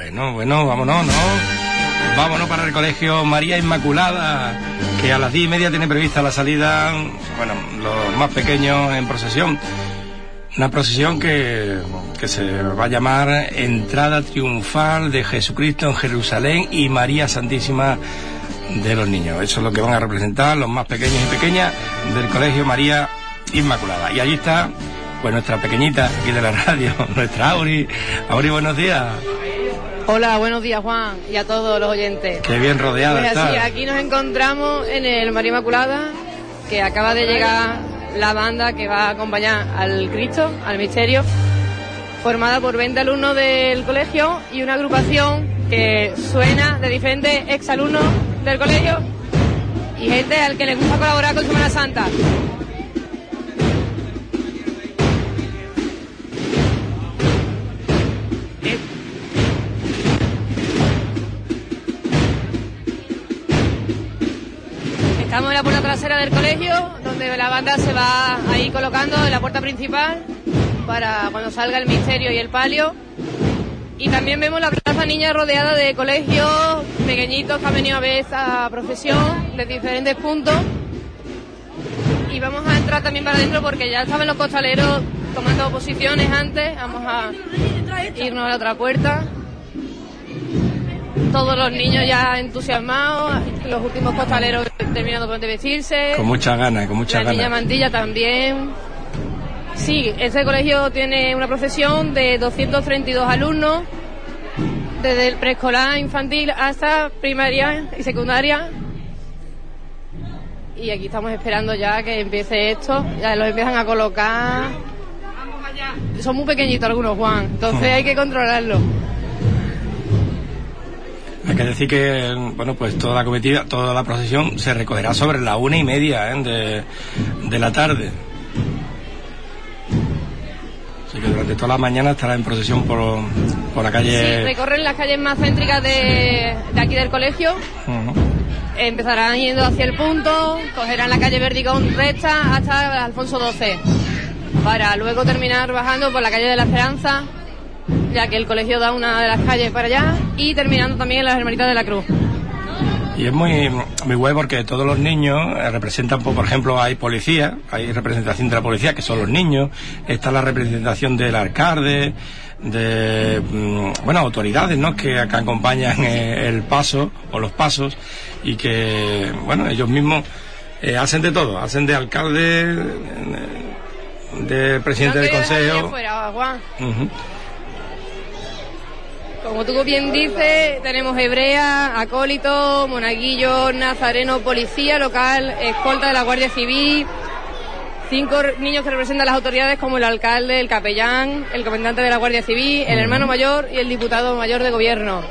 Bueno, bueno, vámonos, ¿no? Vámonos para el colegio María Inmaculada, que a las diez y media tiene prevista la salida, bueno, los más pequeños en procesión. Una procesión que, que se va a llamar Entrada Triunfal de Jesucristo en Jerusalén y María Santísima de los Niños. Eso es lo que van a representar los más pequeños y pequeñas del colegio María Inmaculada. Y allí está, pues nuestra pequeñita aquí de la radio, nuestra Auri. Auri, buenos días. Hola, buenos días Juan y a todos los oyentes. Qué bien rodeada Pues así, está. aquí nos encontramos en el María Inmaculada, que acaba de llegar la banda que va a acompañar al Cristo, al misterio, formada por 20 alumnos del colegio y una agrupación que suena de diferentes exalumnos del colegio y gente al que le gusta colaborar con Semana Santa. La puerta trasera del colegio, donde la banda se va ahí colocando en la puerta principal para cuando salga el misterio y el palio. Y también vemos la plaza niña rodeada de colegios pequeñitos que han venido a ver esta profesión de diferentes puntos. Y vamos a entrar también para adentro porque ya estaban los costaleros tomando posiciones antes. Vamos a irnos a la otra puerta. Todos los niños ya entusiasmados, los últimos costaleros terminando de vestirse. Con muchas ganas, con muchas La niña ganas. Mantilla también. Sí, este colegio tiene una profesión de 232 alumnos, desde el preescolar infantil hasta primaria y secundaria. Y aquí estamos esperando ya que empiece esto. Ya los empiezan a colocar. Son muy pequeñitos algunos, Juan. Entonces hay que controlarlo. Hay que decir que, bueno, pues toda la comitiva, toda la procesión se recogerá sobre la una y media ¿eh? de, de la tarde. Así que durante toda la mañana estará en procesión por, por la Sí, calle. recorren las calles más céntricas de, de aquí del colegio. Empezarán yendo hacia el punto, cogerán la calle Verdigón recta hasta Alfonso XII, para luego terminar bajando por la calle de la Esperanza, ya que el colegio da una de las calles para allá, y terminando también en las Hermanitas de la Cruz. Y es muy, muy guay porque todos los niños eh, representan, pues, por ejemplo, hay policía, hay representación de la policía, que son los niños, está la representación del alcalde, de, mm, bueno, autoridades, ¿no?, que acá acompañan eh, el paso, o los pasos, y que, bueno, ellos mismos eh, hacen de todo, hacen de alcalde, de presidente No del consejo. Juan. Ujú. Como tú bien dices, tenemos hebrea, acólito, monaguillo, nazareno, policía local, escolta de la Guardia Civil, cinco niños que representan las autoridades como el alcalde, el capellán, el comandante de la Guardia Civil, el hermano mayor y el diputado mayor de gobierno.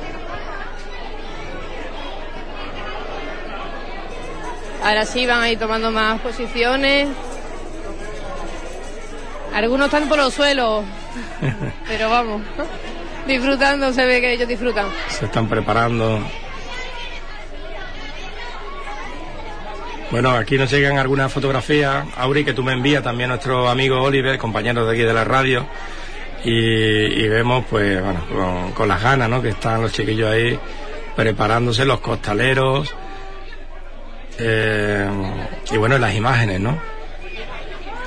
Ahora sí van a ir tomando más posiciones. Algunos están por los suelos, pero vamos, disfrutando, se ve que ellos disfrutan. se están preparando. Bueno, aquí nos llegan algunas fotografías, Auri, que tú me envías también nuestro amigo Oliver, compañero de aquí de la radio, y, vemos, pues, bueno, con, con las ganas, ¿no? Que están los chiquillos ahí preparándose, los costaleros, eh, y bueno, las imágenes, ¿no?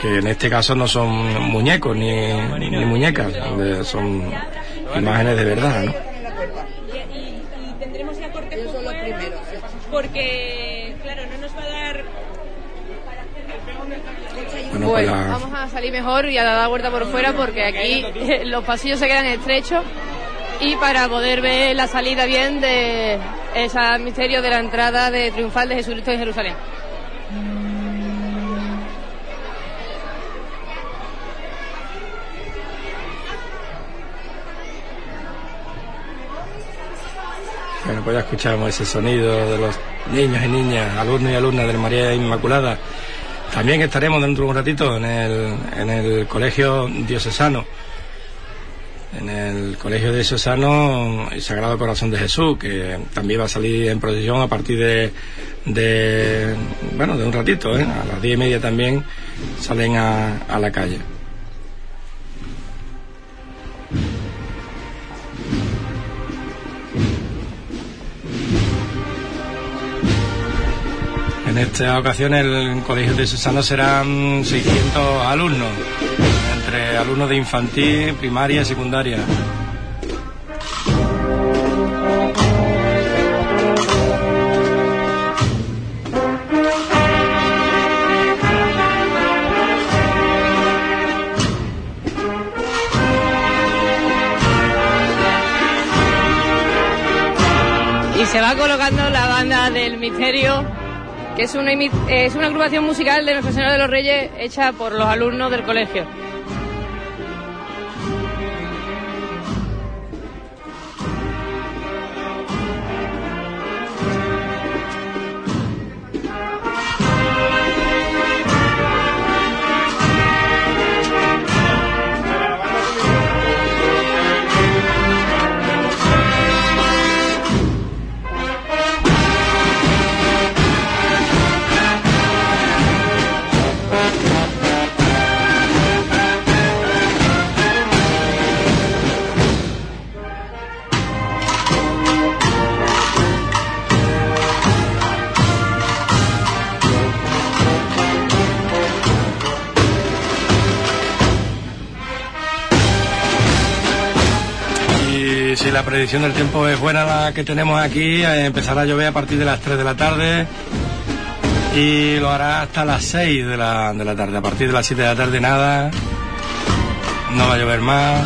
Que en este caso no son muñecos ni, ni muñecas, de- son imágenes de verdad, ¿no? y, y tendremos ya fuera, porque claro no nos va a dar Bueno, pues Bueno, la- vamos a salir mejor y a dar la vuelta por fuera porque aquí los pasillos se quedan estrechos y para poder ver la salida bien de ese misterio de la entrada de triunfal de Jesucristo en Jerusalén. Pues ya escuchamos ese sonido de los niños y niñas, alumnos y alumnas de María Inmaculada. También estaremos dentro de un ratito en el, en el colegio diocesano, en el colegio diocesano el Sagrado Corazón de Jesús, que también va a salir en procesión a partir de, de bueno, de un ratito, ¿eh? a las diez y media también salen a, a la calle. En esta ocasión el Colegio de Susano serán 600 alumnos, entre alumnos de infantil, primaria y secundaria. Y se va colocando la banda del misterio, que es una, es una agrupación musical de Nuestra Señora de los Reyes hecha por los alumnos del colegio. La predicción del tiempo es buena la que tenemos aquí, eh, empezará a llover a partir de las 3 de la tarde y lo hará hasta las 6 de la, de la tarde. A partir de las 7 de la tarde nada, no va a llover más.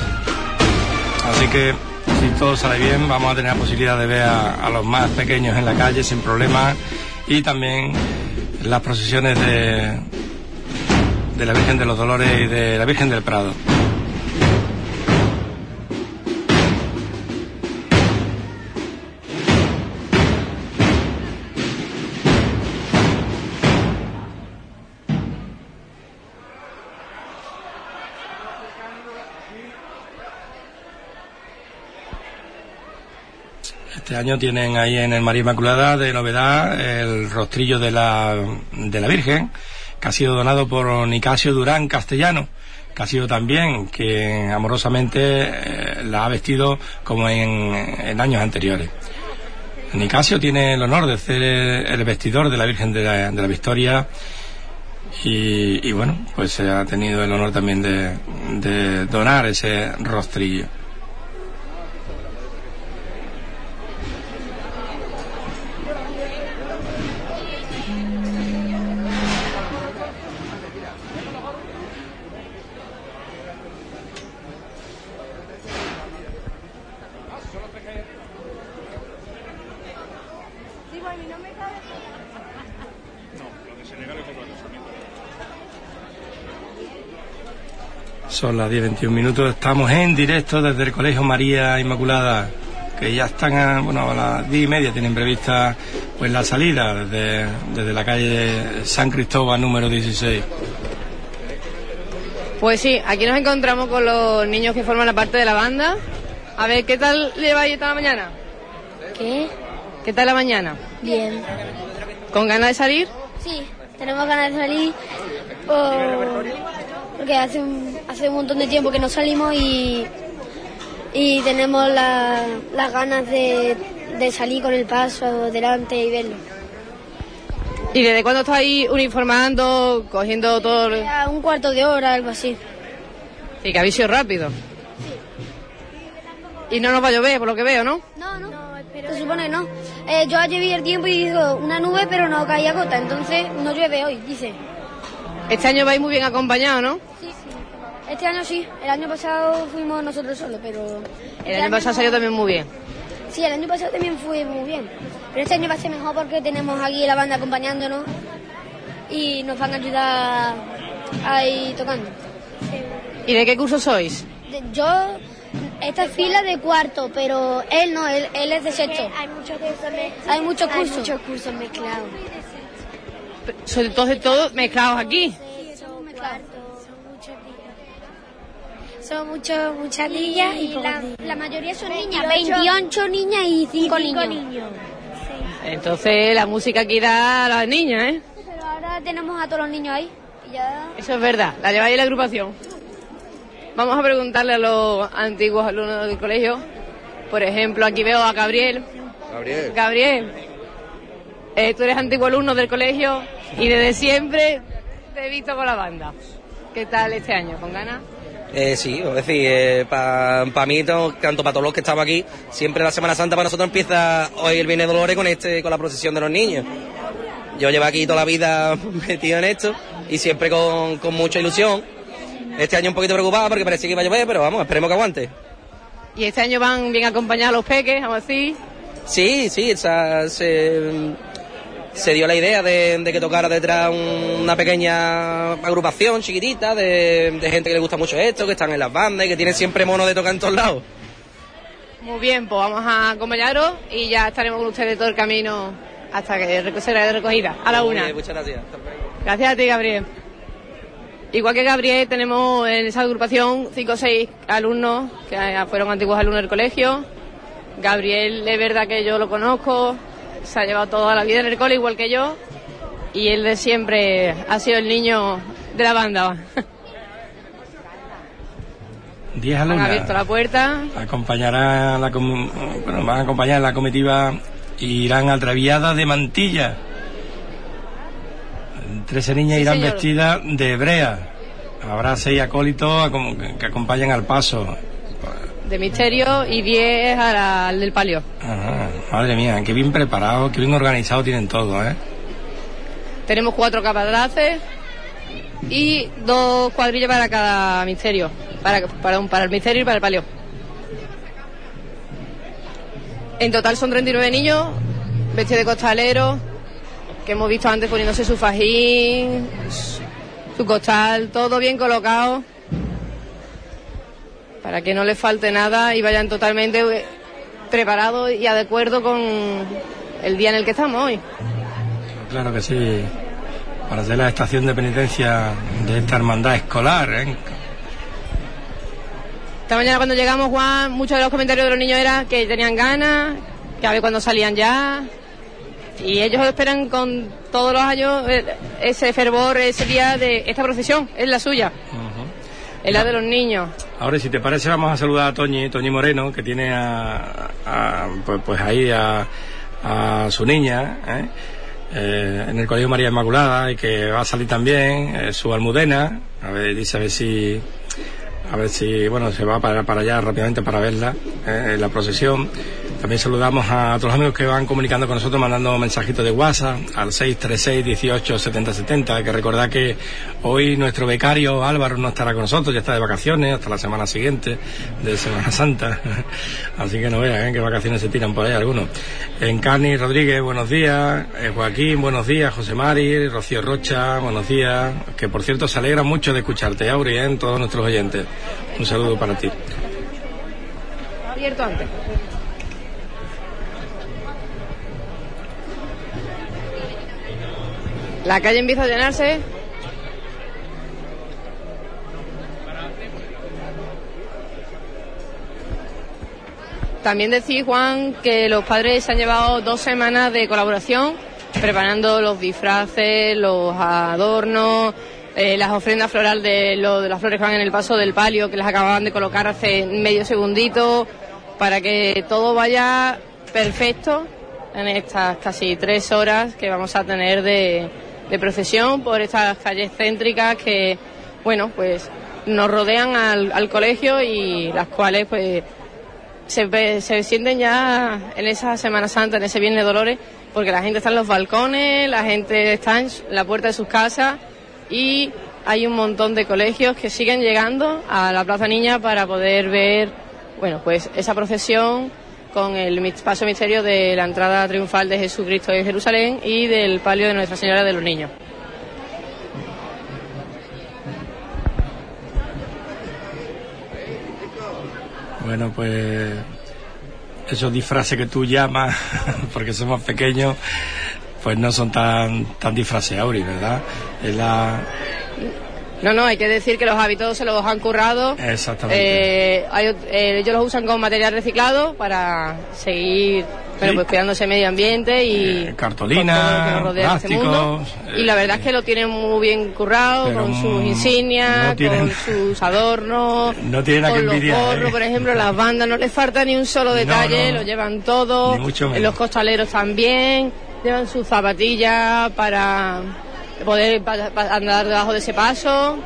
Así que si todo sale bien, vamos a tener la posibilidad de ver a, a los más pequeños en la calle sin problemas y también las procesiones de, de la Virgen de los Dolores y de la Virgen del Prado. Este año tienen ahí en el María Inmaculada de novedad el rostrillo de la, de la Virgen, que ha sido donado por Nicasio Durán Castellano, que ha sido también que amorosamente eh, la ha vestido como en, en años anteriores. Nicasio tiene el honor de ser el, el vestidor de la Virgen de la, de la Victoria y, y bueno, pues se ha tenido el honor también de, de donar ese rostrillo. Son las 10.21 minutos, estamos en directo desde el Colegio María Inmaculada, que ya están, a, bueno, a las 10 y media tienen prevista pues la salida desde, desde la calle San Cristóbal número 16. Pues sí, aquí nos encontramos con los niños que forman la parte de la banda. A ver, ¿qué tal lleváis esta mañana? ¿Qué? ¿Qué tal la mañana? Bien. ¿Con ganas de salir? Sí, tenemos ganas de salir por- porque hace un, hace un montón de tiempo que no salimos y, y tenemos la- las ganas de, de salir con el paso delante y verlo. ¿Y desde cuándo estáis uniformando, cogiendo todo? A un cuarto de hora, algo así. Sí, que habéis sido rápido. Y no nos va a llover, por lo que veo, ¿no? No, no, se supone que no. Eh, yo ayer vi el tiempo y dijo una nube pero no caía gota, entonces no llueve hoy, dice. Este año vais muy bien acompañados, ¿no? Sí, sí. Este año sí, el año pasado fuimos nosotros solos, pero... El año pasado salió también muy bien. Sí, el año pasado también fue muy bien. Pero este año va a ser mejor porque tenemos aquí la banda acompañándonos y nos van a ayudar a ir tocando. ¿Y de qué curso sois? De- Yo, esta es fila de cuarto, pero él no, él, él es de sexto. Hay muchos cursos, Hay muchos hay cursos. muchos cursos mezclados. Son entonces todos mezclados aquí. Son cuartos, son muchos días. Son muchos, muchas niñas y, la, mayoría son niñas, 28 28 niñas y 5 Y cinco niños. niños. Entonces la música aquí da a las niñas, ¿eh? Pero ahora tenemos a todos los niños ahí. Y ya... Eso es verdad, la lleváis la agrupación. Vamos a preguntarle a los antiguos alumnos del colegio. Por ejemplo, aquí veo a Gabriel. Gabriel, Gabriel, Eh, tú eres antiguo alumno del colegio y desde siempre te he visto con la banda. ¿Qué tal este año? ¿Con ganas? Eh, sí, es decir, eh, para mí, tanto para todos los que estamos aquí, siempre la Semana Santa para nosotros empieza hoy el Viernes de Dolores con este, con la procesión de los niños. Yo llevo aquí toda la vida metido en esto y siempre con, con mucha ilusión. Este año un poquito preocupado porque parecía que iba a llover, pero vamos, esperemos que aguante. ¿Y este año van bien acompañados los peques, vamos a decir? Sí, sí, esa, se, se dio la idea de, que tocara detrás una pequeña agrupación chiquitita de, gente que le gusta mucho esto, que están en las bandas y que tienen siempre mono de tocar en todos lados. Muy bien, pues vamos a acompañaros y ya estaremos con ustedes todo el camino hasta que será de recogida. A la una. muchas gracias. Gracias a ti, Gabriel. Igual que Gabriel, tenemos en esa agrupación cinco o seis alumnos que fueron antiguos alumnos del colegio. Gabriel es verdad que yo lo conozco, se ha llevado toda la vida en el cole igual que yo y él de siempre ha sido el niño de la banda. Diez alumnos. Han abierto la puerta. Acompañará la bueno, van a acompañar la comitiva y irán atraviadas de mantilla. Trece niñas irán vestidas de hebrea. Habrá seis acólitos que acompañan al paso de misterio y 10 al del palio. madre mía, qué bien preparado, qué bien organizado tienen todo, ¿eh? Tenemos cuatro capadraces y dos cuadrillas para cada misterio, para, para, para el misterio y para el palio. En total son 39 niños vestidos de costalero, que hemos visto antes poniéndose su fajín, su costal, todo bien colocado para que no les falte nada y vayan totalmente eh, preparados y de acuerdo con el día en el que estamos hoy. Claro que sí, para hacer la estación de penitencia de esta hermandad escolar. ¿eh? Esta mañana cuando llegamos, Juan, muchos de los comentarios de los niños eran que tenían ganas, que a ver cuándo salían ya. Y ellos esperan con todos los años eh, ese fervor, ese día de esta procesión, es la suya. Es la de los niños. Ahora, si te parece, vamos a saludar a Toñi, Toñi Moreno, que tiene a, pues, pues, ahí a, su niña, ¿eh? Eh, en el Colegio María Inmaculada, y que va a salir también, eh, su almudena, a ver, dice a ver si, a ver si, bueno, se va para, para allá rápidamente para verla, en la procesión. También saludamos a todos los amigos que van comunicando con nosotros, mandando mensajitos de WhatsApp al 636 18 70 70. que recordar que hoy nuestro becario Álvaro no estará con nosotros, ya está de vacaciones hasta la semana siguiente de Semana Santa. Así que no vean ¿eh? qué vacaciones se tiran por ahí algunos. Encarni Rodríguez, buenos días. Eh, Joaquín, buenos días. José Mari, Rocío Rocha, buenos días. Que por cierto se alegra mucho de escucharte, Auri, ¿eh? todos nuestros oyentes. Un saludo para ti. Abierto antes. La calle empieza a llenarse. También decís, Juan, que los padres se han llevado dos semanas de colaboración preparando los disfraces, los adornos, eh, las ofrendas florales de, de las flores que van en el paso del palio, que las acababan de colocar hace medio segundito, para que todo vaya perfecto en estas casi tres horas que vamos a tener de, procesión por estas calles céntricas que, bueno, pues nos rodean al, colegio y las cuales pues se, se, sienten ya en esa Semana Santa, en ese Viernes Dolores, porque la gente está en los balcones, la gente está en la puerta de sus casas y hay un montón de colegios que siguen llegando a la Plaza Niña para poder ver, bueno, pues esa procesión con el paso misterio de la entrada triunfal de Jesucristo en Jerusalén y del palio de Nuestra Señora de los Niños. Bueno, pues esos disfraces que tú llamas, porque somos pequeños, pues no son tan, tan disfraces, Auri, ¿verdad? Es la, no, no, hay que decir que los hábitos se los han currado. Exactamente. Eh, eh, ellos los usan con material reciclado para seguir pues cuidándose medio ambiente y eh, cartolina, este plásticos, y la verdad es que lo tienen muy bien currado con sus insignias, con sus adornos, no tienen con los gorros, por ejemplo, las bandas no les falta ni un solo detalle, lo llevan todo, mucho los costaleros también llevan sus zapatillas para poder andar debajo de ese paso.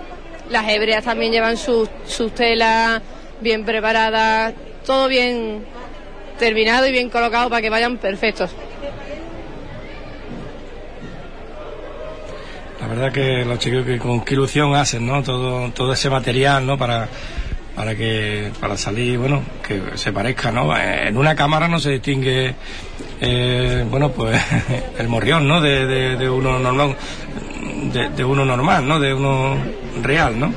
Las hebreas también llevan sus, sus telas bien preparadas, todo bien terminado y bien colocado para que vayan perfectos. La verdad que los chicos que con qué ilusión hacen, ¿no? Todo, todo ese material, ¿no? Para, para que, para salir, bueno, que se parezca, ¿no? En una cámara no se distingue, eh, bueno, pues el morrión, ¿no? De, de, uno normal, de, uno normal, ¿no? De uno real, ¿no?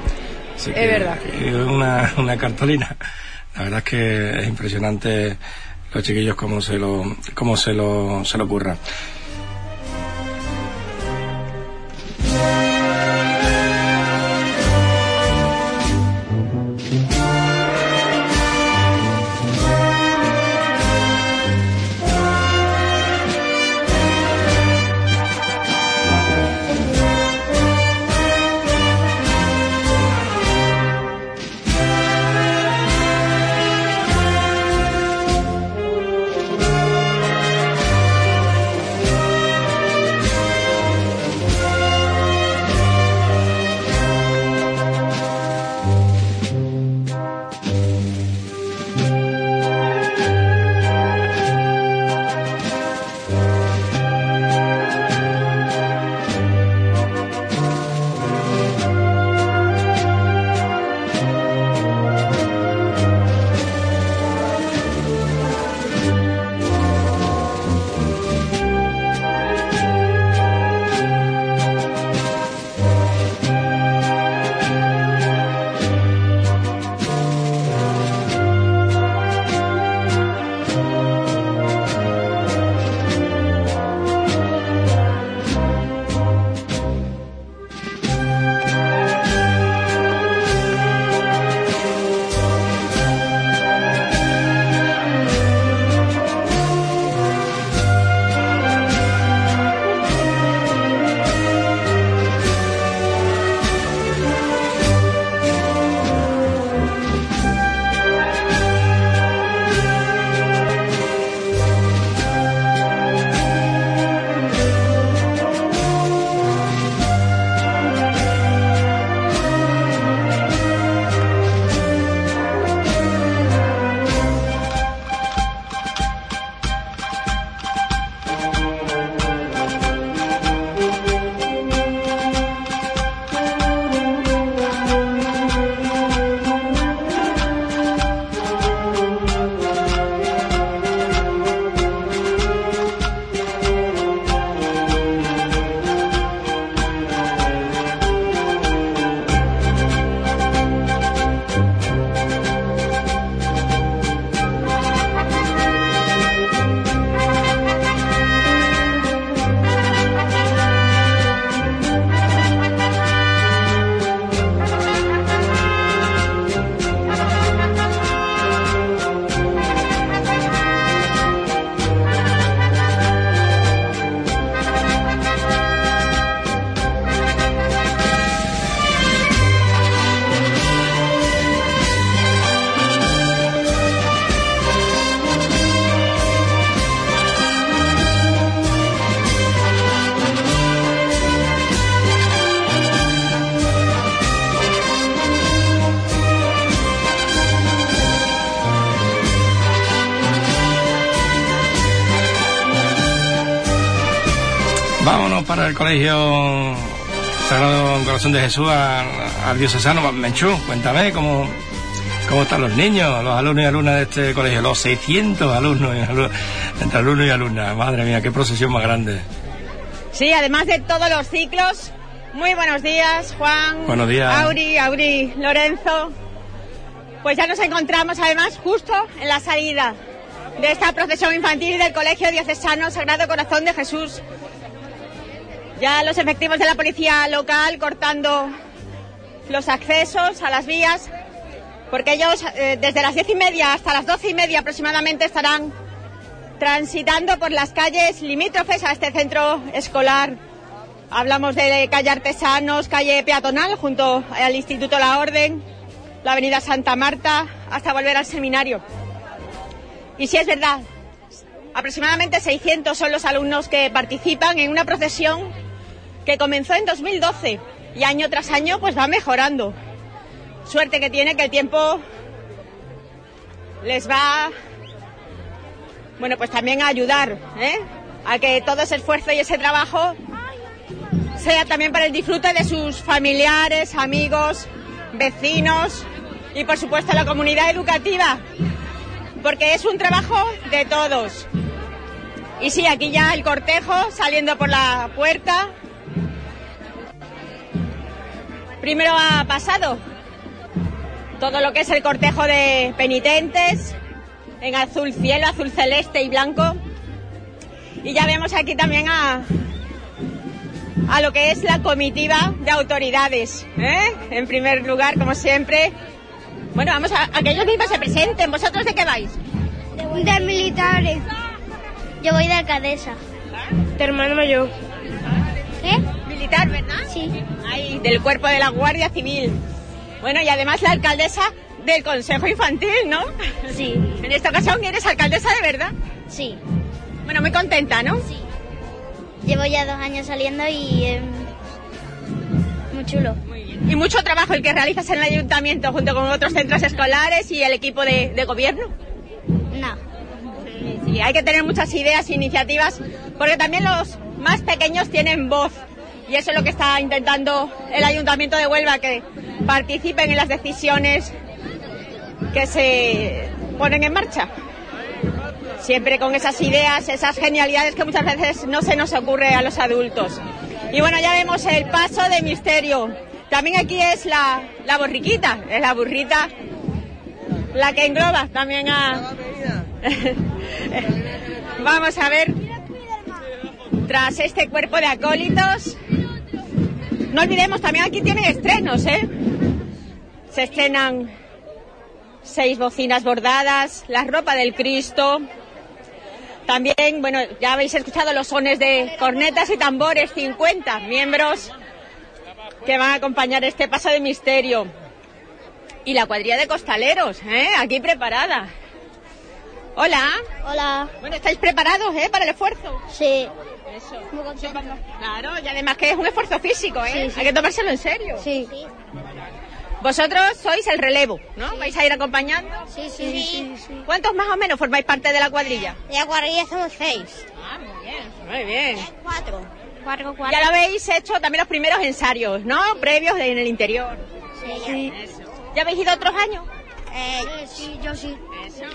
es verdad. Es una, una cartolina. La verdad es que es impresionante los chiquillos cómo se lo, cómo se lo, se lo ocurra. el Colegio Sagrado Corazón de Jesús al, diocesano Menchú. Cuéntame cómo, cómo están los niños, los alumnos y alumnas de este colegio, los 600 alumnos, y entre alumnos y alumnas. Madre mía, qué procesión más grande. Sí, además de todos los ciclos. Muy buenos días, Juan. Buenos días. Auri, Auri, Lorenzo. Pues ya nos encontramos además justo en la salida de esta procesión infantil del Colegio Diocesano Sagrado Corazón de Jesús ya los efectivos de la policía local cortando los accesos a las vías, porque ellos eh, desde las diez y media hasta las doce y media aproximadamente estarán transitando por las calles limítrofes a este centro escolar. Hablamos de calle Artesanos, calle peatonal junto al Instituto La Orden, la avenida Santa Marta, hasta volver al seminario. Y si es verdad, Aproximadamente 600 son los alumnos que participan en una procesión que comenzó en 2012 y año tras año pues va mejorando. Suerte que tiene que el tiempo les va, bueno, pues también a ayudar, ¿eh? a que todo ese esfuerzo y ese trabajo sea también para el disfrute de sus familiares, amigos, vecinos y por supuesto la comunidad educativa, porque es un trabajo de todos. Y sí, aquí ya el cortejo saliendo por la puerta. Primero ha pasado todo lo que es el cortejo de penitentes en azul cielo, azul celeste y blanco. Y ya vemos aquí también a, a lo que es la comitiva de autoridades. ¿eh? En primer lugar, como siempre. Bueno, vamos a, a que ellos mismos se presenten. ¿Vosotros de qué vais? De militares. Yo voy de alcaldesa. De hermano mayor. ¿Qué? Militar, ¿verdad? Sí. Ahí, del cuerpo de la Guardia Civil. Bueno, y además la alcaldesa del Consejo Infantil, ¿no? Sí. En esta ocasión eres alcaldesa de verdad. Sí. Bueno, muy contenta, ¿no? Sí. Llevo ya dos años saliendo y eh, muy chulo. Y mucho trabajo el que realizas en el ayuntamiento junto con otros centros escolares y el equipo de, de gobierno. No. Sí, hay que tener muchas ideas e iniciativas porque también los más pequeños tienen voz y eso es lo que está intentando el ayuntamiento de Huelva, que participen en las decisiones que se ponen en marcha. Siempre con esas ideas, esas genialidades que muchas veces no se nos ocurre a los adultos. Y bueno, ya vemos el paso de misterio. También aquí es la, la borriquita, es la burrita la que engloba también a... Vamos a ver, tras este cuerpo de acólitos, no olvidemos, también aquí tienen estrenos, ¿eh? Se estrenan seis bocinas bordadas, la ropa del Cristo. También, bueno, ya habéis escuchado los sones de cornetas y tambores, 50 miembros que van a acompañar este paso de misterio. Y la cuadrilla de costaleros, ¿eh? Aquí preparada. Hola. Hola. Bueno, ¿estáis preparados, eh, para el esfuerzo? Sí. Eso. Muy contenta. Claro, y además que es un esfuerzo físico, ¿eh? Sí, sí. Hay que tomárselo en serio. Sí. Vosotros sois el relevo, ¿no? ¿Vais a ir acompañando? Sí, sí, sí. sí. ¿Cuántos más o menos formáis parte de la cuadrilla? De la cuadrilla somos seis. Ah, muy bien. Muy bien. Cuatro. Cuatro, cuatro. Ya lo habéis hecho también los primeros ensayos, ¿no? Previos en el interior. Sí. ¿Ya habéis ido otros años? Eh, sí, yo sí. Yo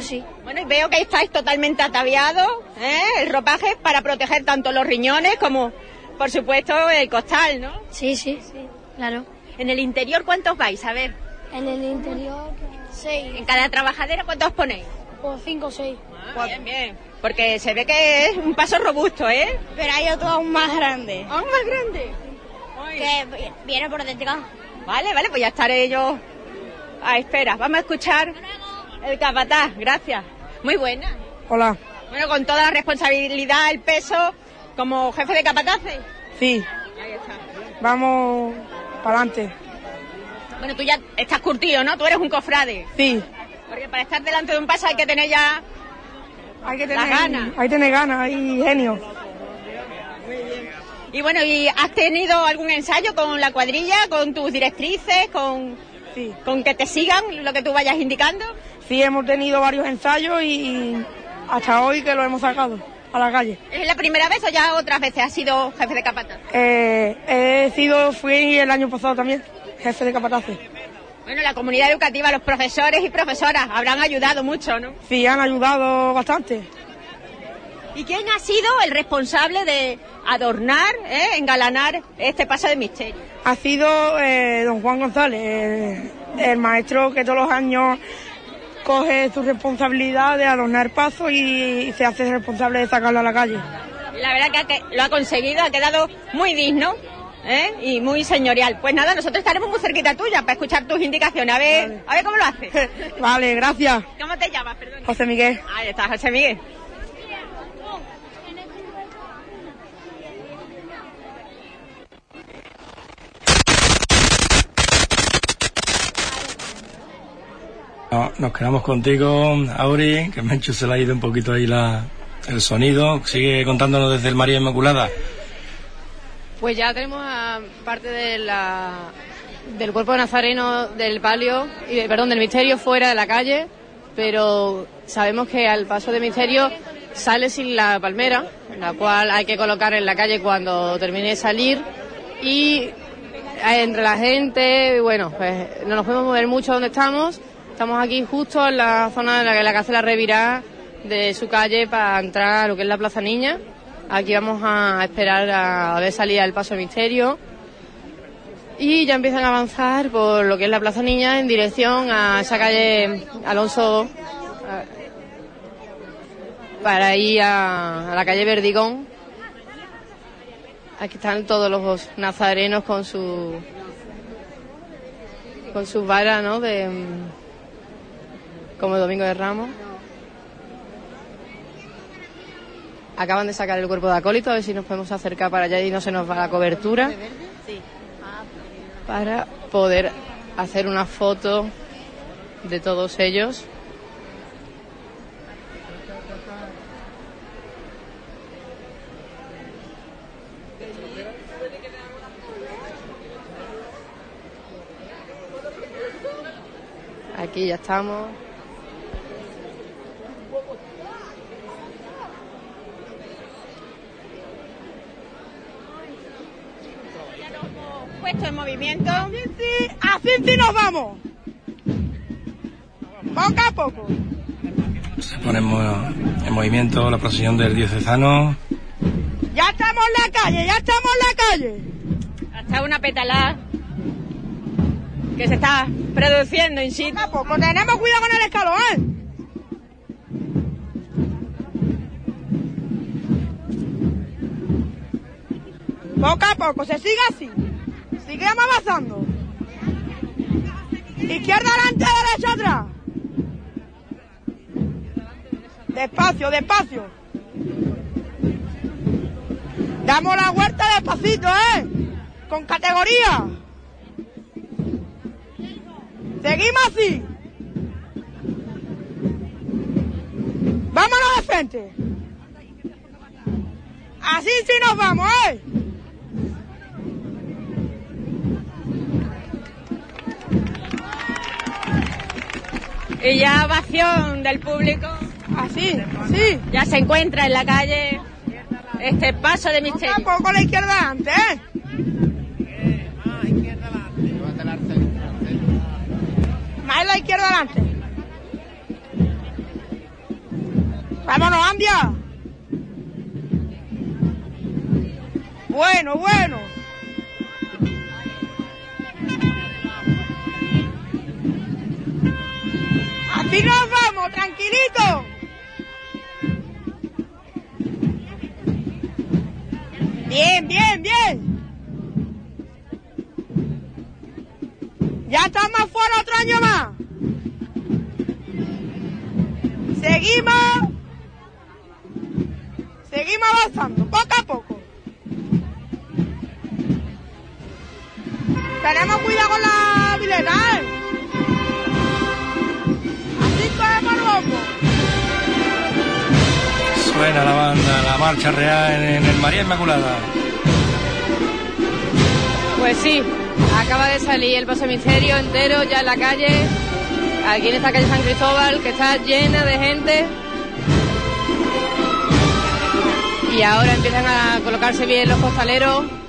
sí. Bueno, y veo que estáis totalmente ataviados, ¿eh? El ropaje para proteger tanto los riñones como, por supuesto, el costal, ¿no? Sí, sí. Sí, claro. En el interior, ¿cuántos vais? A ver, En el interior, seis. en cada trabajadera, ¿cuántos os ponéis? O cinco o seis. Bien, bien. Porque se ve que es un paso robusto, ¿eh? Pero hay otro aún más grande. Aún más grande. Que viene por detrás. Vale, vale, pues ya estaré yo a espera. Vamos a escuchar el capataz. Gracias. Muy buena. Hola. Bueno, con toda la responsabilidad, el peso, como jefe de capataces. Sí, Ahí está. vamos para adelante. Bueno, tú ya estás curtido, ¿no? Tú eres un cofrade. Sí, Porque para estar delante de un paso hay que tener ya... hay que Las tener ganas. Hay que tener ganas, hay genio. Y bueno, ¿y has tenido algún ensayo con la cuadrilla, con tus directrices, con, Sí. con que te sigan lo que tú vayas indicando? Sí, hemos tenido varios ensayos y hasta hoy que lo hemos sacado a la calle. ¿Es la primera vez o ya otras veces has sido jefe de capataz? Eh, he sido, fui el año pasado también, jefe de capataces. Bueno, la comunidad educativa, los profesores y profesoras habrán ayudado mucho, ¿no? Sí, han ayudado bastante. ¿Y quién ha sido el responsable de adornar, eh, engalanar este paso de misterio? Ha sido eh, don Juan González, el maestro que todos los años coge su responsabilidad de adornar paso y se hace responsable de sacarlo a la calle. La verdad que lo ha conseguido, ha quedado muy digno ¿eh? y muy señorial. Pues nada, nosotros estaremos muy cerquita tuya para escuchar tus indicaciones. A ver, a ver cómo lo haces. Vale, gracias. ¿Cómo te llamas? Perdón. José Miguel. Ahí está, José Miguel. No, nos quedamos contigo, Auri, que Menchu se le ha ido un poquito ahí la, el sonido. Sigue contándonos desde el María Inmaculada. Pues ya tenemos a parte de del cuerpo nazareno del palio, y, perdón, del misterio fuera de la calle, pero sabemos que al paso de misterio sale sin la palmera, la cual hay que colocar en la calle cuando termine de salir y entre la gente, bueno, pues no nos podemos mover mucho donde estamos. Estamos aquí justo en la zona en la que la casa la revirá de su calle para entrar a lo que es la Plaza Niña. Aquí vamos a esperar a ver salida el paso de misterio. Y ya empiezan a avanzar por lo que es la Plaza Niña en dirección a esa calle Alonso para ir a, a la calle Verdigón. Aquí están todos los nazarenos con su con sus varas, ¿no? De como Domingo de Ramos. Acaban de sacar el cuerpo de acólito, a ver si nos podemos acercar para allá y no se nos va la cobertura. Para poder hacer una foto de todos ellos. Aquí ya estamos. Puesto en movimiento. Así sí, nos vamos. Poco a poco. Se pone en, mo- en movimiento la procesión del diocesano. Ya estamos en la calle, ya estamos en la calle. Hasta una petalada que se está produciendo in situ. Poco a poco, tenemos cuidado con el escalón, ¿eh? Poco a poco, se sigue así. Sigamos avanzando. Izquierda adelante, derecha atrás. Despacio, despacio. Damos la vuelta despacito, ¿eh? Con categoría. Seguimos así. Vámonos de frente. Así sí nos vamos, ¿eh? Y ya ovación del público. Así, sí. Ya se encuentra en la calle este paso de misterio. a poco la izquierda adelante, ¿eh? Más la izquierda adelante. Vámonos, Andia. Bueno, bueno. Así nos vamos, tranquilito. Bien, bien, bien. Ya estamos fuera otro año más. Seguimos. Seguimos avanzando, poco a poco. Tenemos cuidado con la bileta, Suena la banda, la marcha real en, el María Inmaculada. Pues sí, acaba de salir el paso misterio entero ya en la calle, aquí en esta calle San Cristóbal, que está llena de gente. Y ahora empiezan a colocarse bien los costaleros.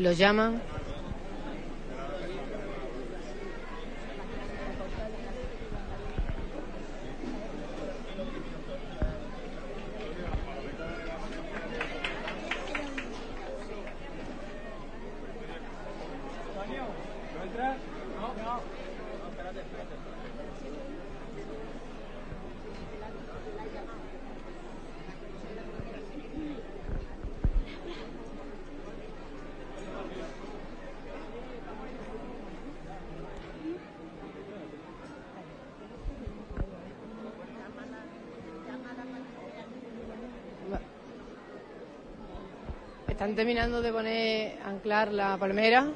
Los llaman. Están terminando de poner anclar la palmera.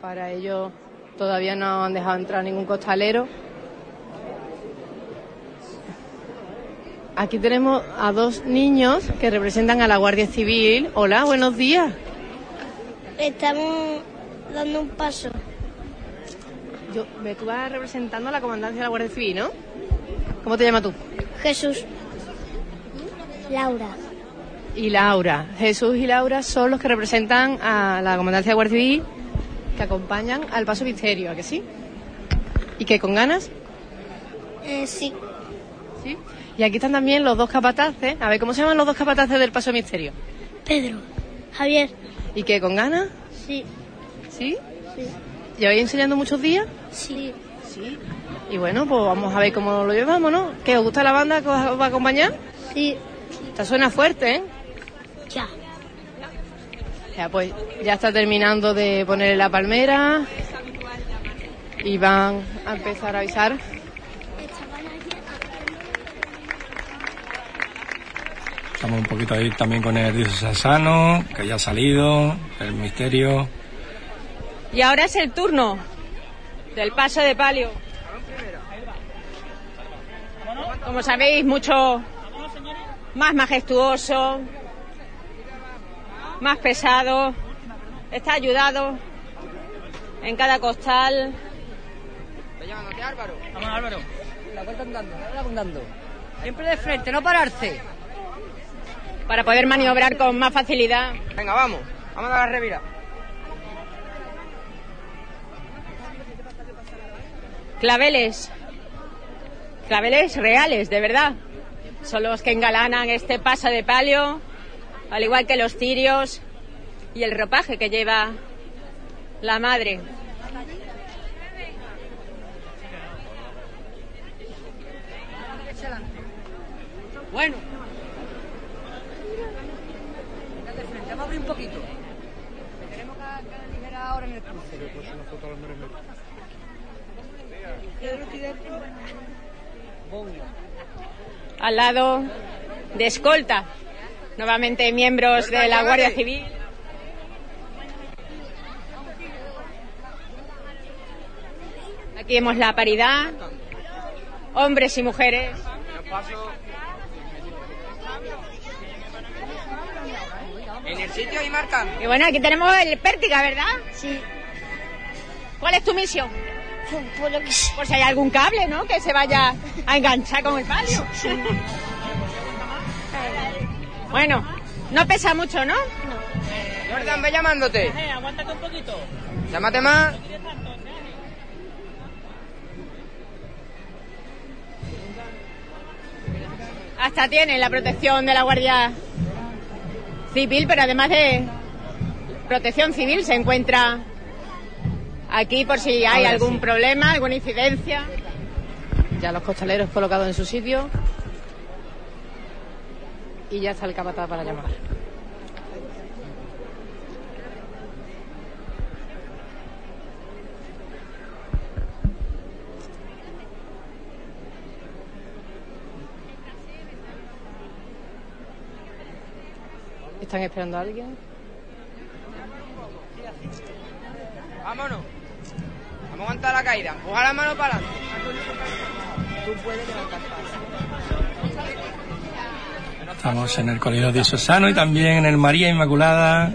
Para ello todavía no han dejado entrar ningún costalero. Aquí tenemos a dos niños que representan a la Guardia Civil. Hola, buenos días. Estamos dando un paso. Yo, ve, tú vas representando a la comandancia de la Guardia Civil, ¿no? ¿Cómo te llamas tú? Jesús. Laura. Y Laura. Jesús y Laura son los que representan a la comandancia de Guardia Civil que acompañan al paso misterio, ¿a que sí? ¿Y qué, con ganas? Eh, sí. Sí. Y aquí están también los dos capataces. A ver, ¿cómo se llaman los dos capataces del paso misterio? Pedro. Javier. ¿Y qué, con ganas? Sí. ¿Sí? Sí. ¿Lleváis enseñando muchos días? Sí. Sí. Y bueno, pues vamos a ver cómo lo llevamos, ¿no? ¿Qué, os gusta la banda que os va a acompañar? Sí. Esta suena fuerte, ¿eh? Ya. Ya, pues ya está terminando de poner la palmera y van a empezar a avisar. Estamos un poquito ahí también con el diocesano, que ya ha salido, el misterio. Y ahora es el turno del paso de palio. Como sabéis, mucho más majestuoso, más pesado, está ayudado en cada costal. Vamos, Álvaro. La vuelta andando, la vuelta andando. Siempre de frente, no pararse. para poder maniobrar con más facilidad. Venga, vamos. Vamos a dar la revira. Claveles, claveles reales, de verdad. Son los que engalanan este paso de palio, al igual que los cirios y el ropaje que lleva la madre. Bueno. Vamos a abrir un poquito. Tenemos que, aligerar ahora en el cruce. Al lado de escolta, nuevamente miembros de la Guardia Civil. Aquí vemos la paridad, hombres y mujeres. En el sitio y marcan. Y bueno, aquí tenemos el pértiga, ¿verdad? Sí. ¿Cuál es tu misión? Por lo que. Por si hay algún cable, ¿no? Que se vaya a enganchar con el palio. Bueno, no pesa mucho, ¿no? Jordan, ve llamándote. aguántate un poquito. Llámate más. Hasta tiene la protección de la Guardia Civil, pero además de protección civil se encuentra aquí por si hay Ahora algún sí. problema, alguna incidencia. Ya los costaleros colocados en su sitio. Y ya el capataz para llamar. ¿Están esperando a alguien? Vámonos. Vamos a aguantar la caída. Empuja la mano para adelante. Tú puedes levantar Estamos en el Colegio Diocesano y también en el María Inmaculada.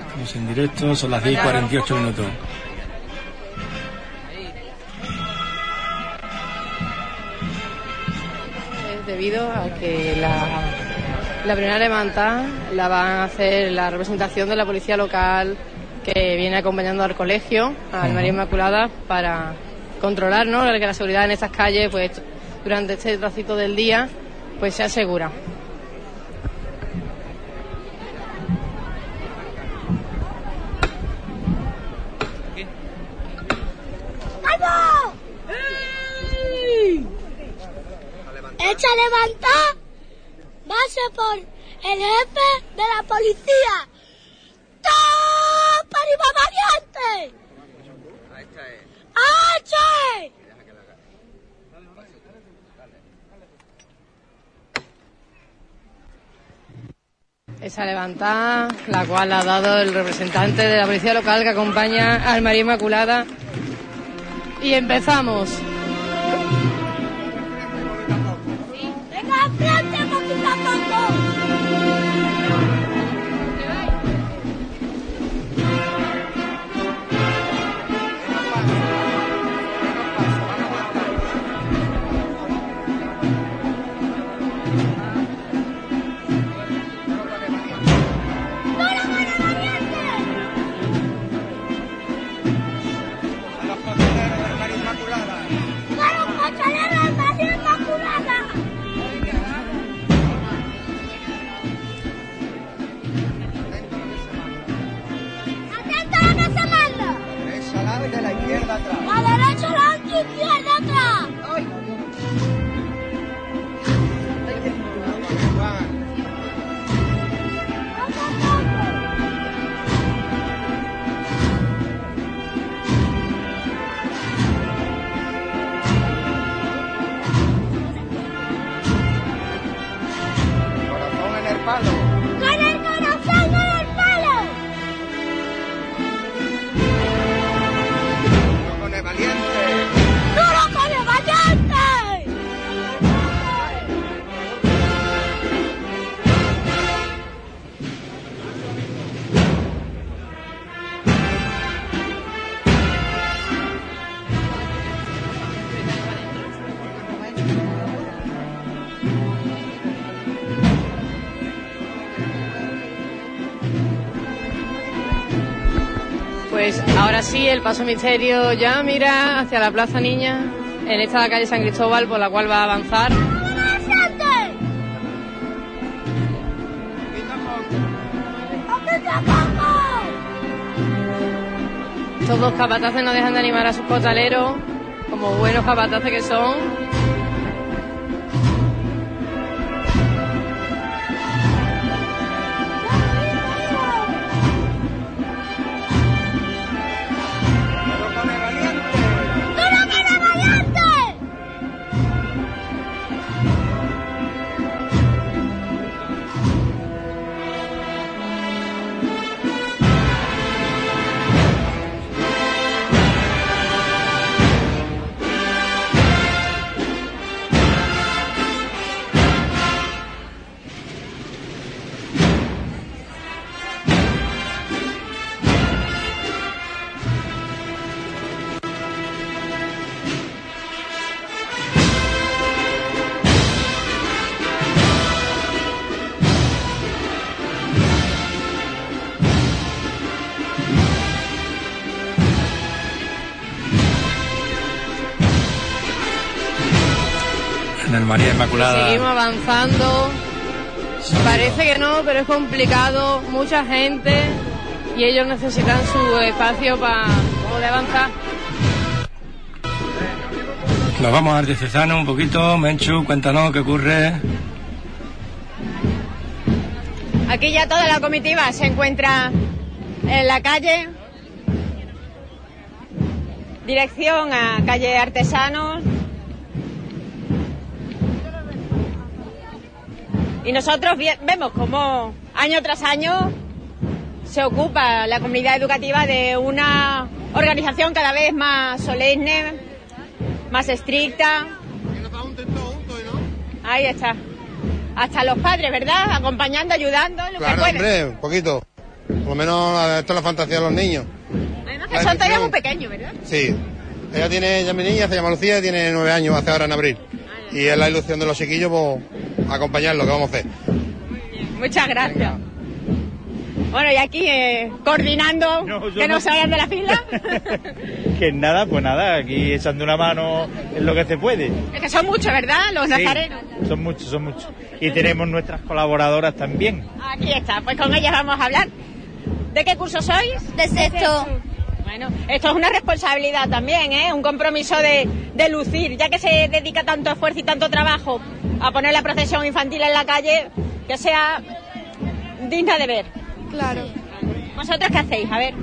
Estamos en directo, son las 10 y 48 minutos. Es debido a que la, la primera levantada la van a hacer la representación de la policía local que viene acompañando al colegio, al María Inmaculada, para controlar ¿no? que la seguridad en estas calles pues durante este tracito del día pues se asegura. ¡Vamos! ¡Echa a levantar! Va a ser por el jefe de la policía. ¡Top! ¡Arriba variante! ¡H! Esa levantada, la cual ha dado el representante de la policía local que acompaña al María Inmaculada. Y empezamos. ¡Venga, Sí, el paso misterio ya mira hacia la Plaza Niña, en esta calle San Cristóbal por la cual va a avanzar. Estos dos capataces no dejan de animar a sus costaleros, como buenos capataces que son. Inmaculada. Seguimos avanzando. Parece que no, pero es complicado. Mucha gente y ellos necesitan su espacio para poder avanzar. Nos vamos al diocesano un poquito. Menchu, cuéntanos qué ocurre. Aquí ya toda la comitiva se encuentra en la calle. Dirección a calle Artesanos. Y nosotros vemos cómo año tras año se ocupa la comunidad educativa de una organización cada vez más solemne, más estricta. Ahí está. Hasta los padres, ¿verdad? Acompañando, ayudando, lo que Claro, pueden. hombre, un poquito. Por lo menos esto es la fantasía de los niños. Además la que son todavía muy pequeños, ¿verdad? Sí. Ella tiene, es mi niña, se llama Lucía, tiene nueve años, hace ahora en abril. Y es la ilusión de los chiquillos, pues, acompañarlo, que vamos a hacer. Muchas gracias. Bueno, y aquí eh, coordinando No, que no, no. se vayan de la fila. Que nada, pues nada, aquí echando una mano en lo que se puede. es que son muchos, ¿verdad? Los Sí, nazarenos. son muchos, son muchos. Y tenemos nuestras colaboradoras también. Aquí está, pues con ellas vamos a hablar. ¿De qué curso sois? De sexto. Bueno, esto es una responsabilidad también, ¿eh? Un compromiso de, de lucir, ya que se dedica tanto esfuerzo y tanto trabajo a poner la procesión infantil en la calle, que sea digna de ver. Claro. ¿Vosotros qué hacéis? A ver,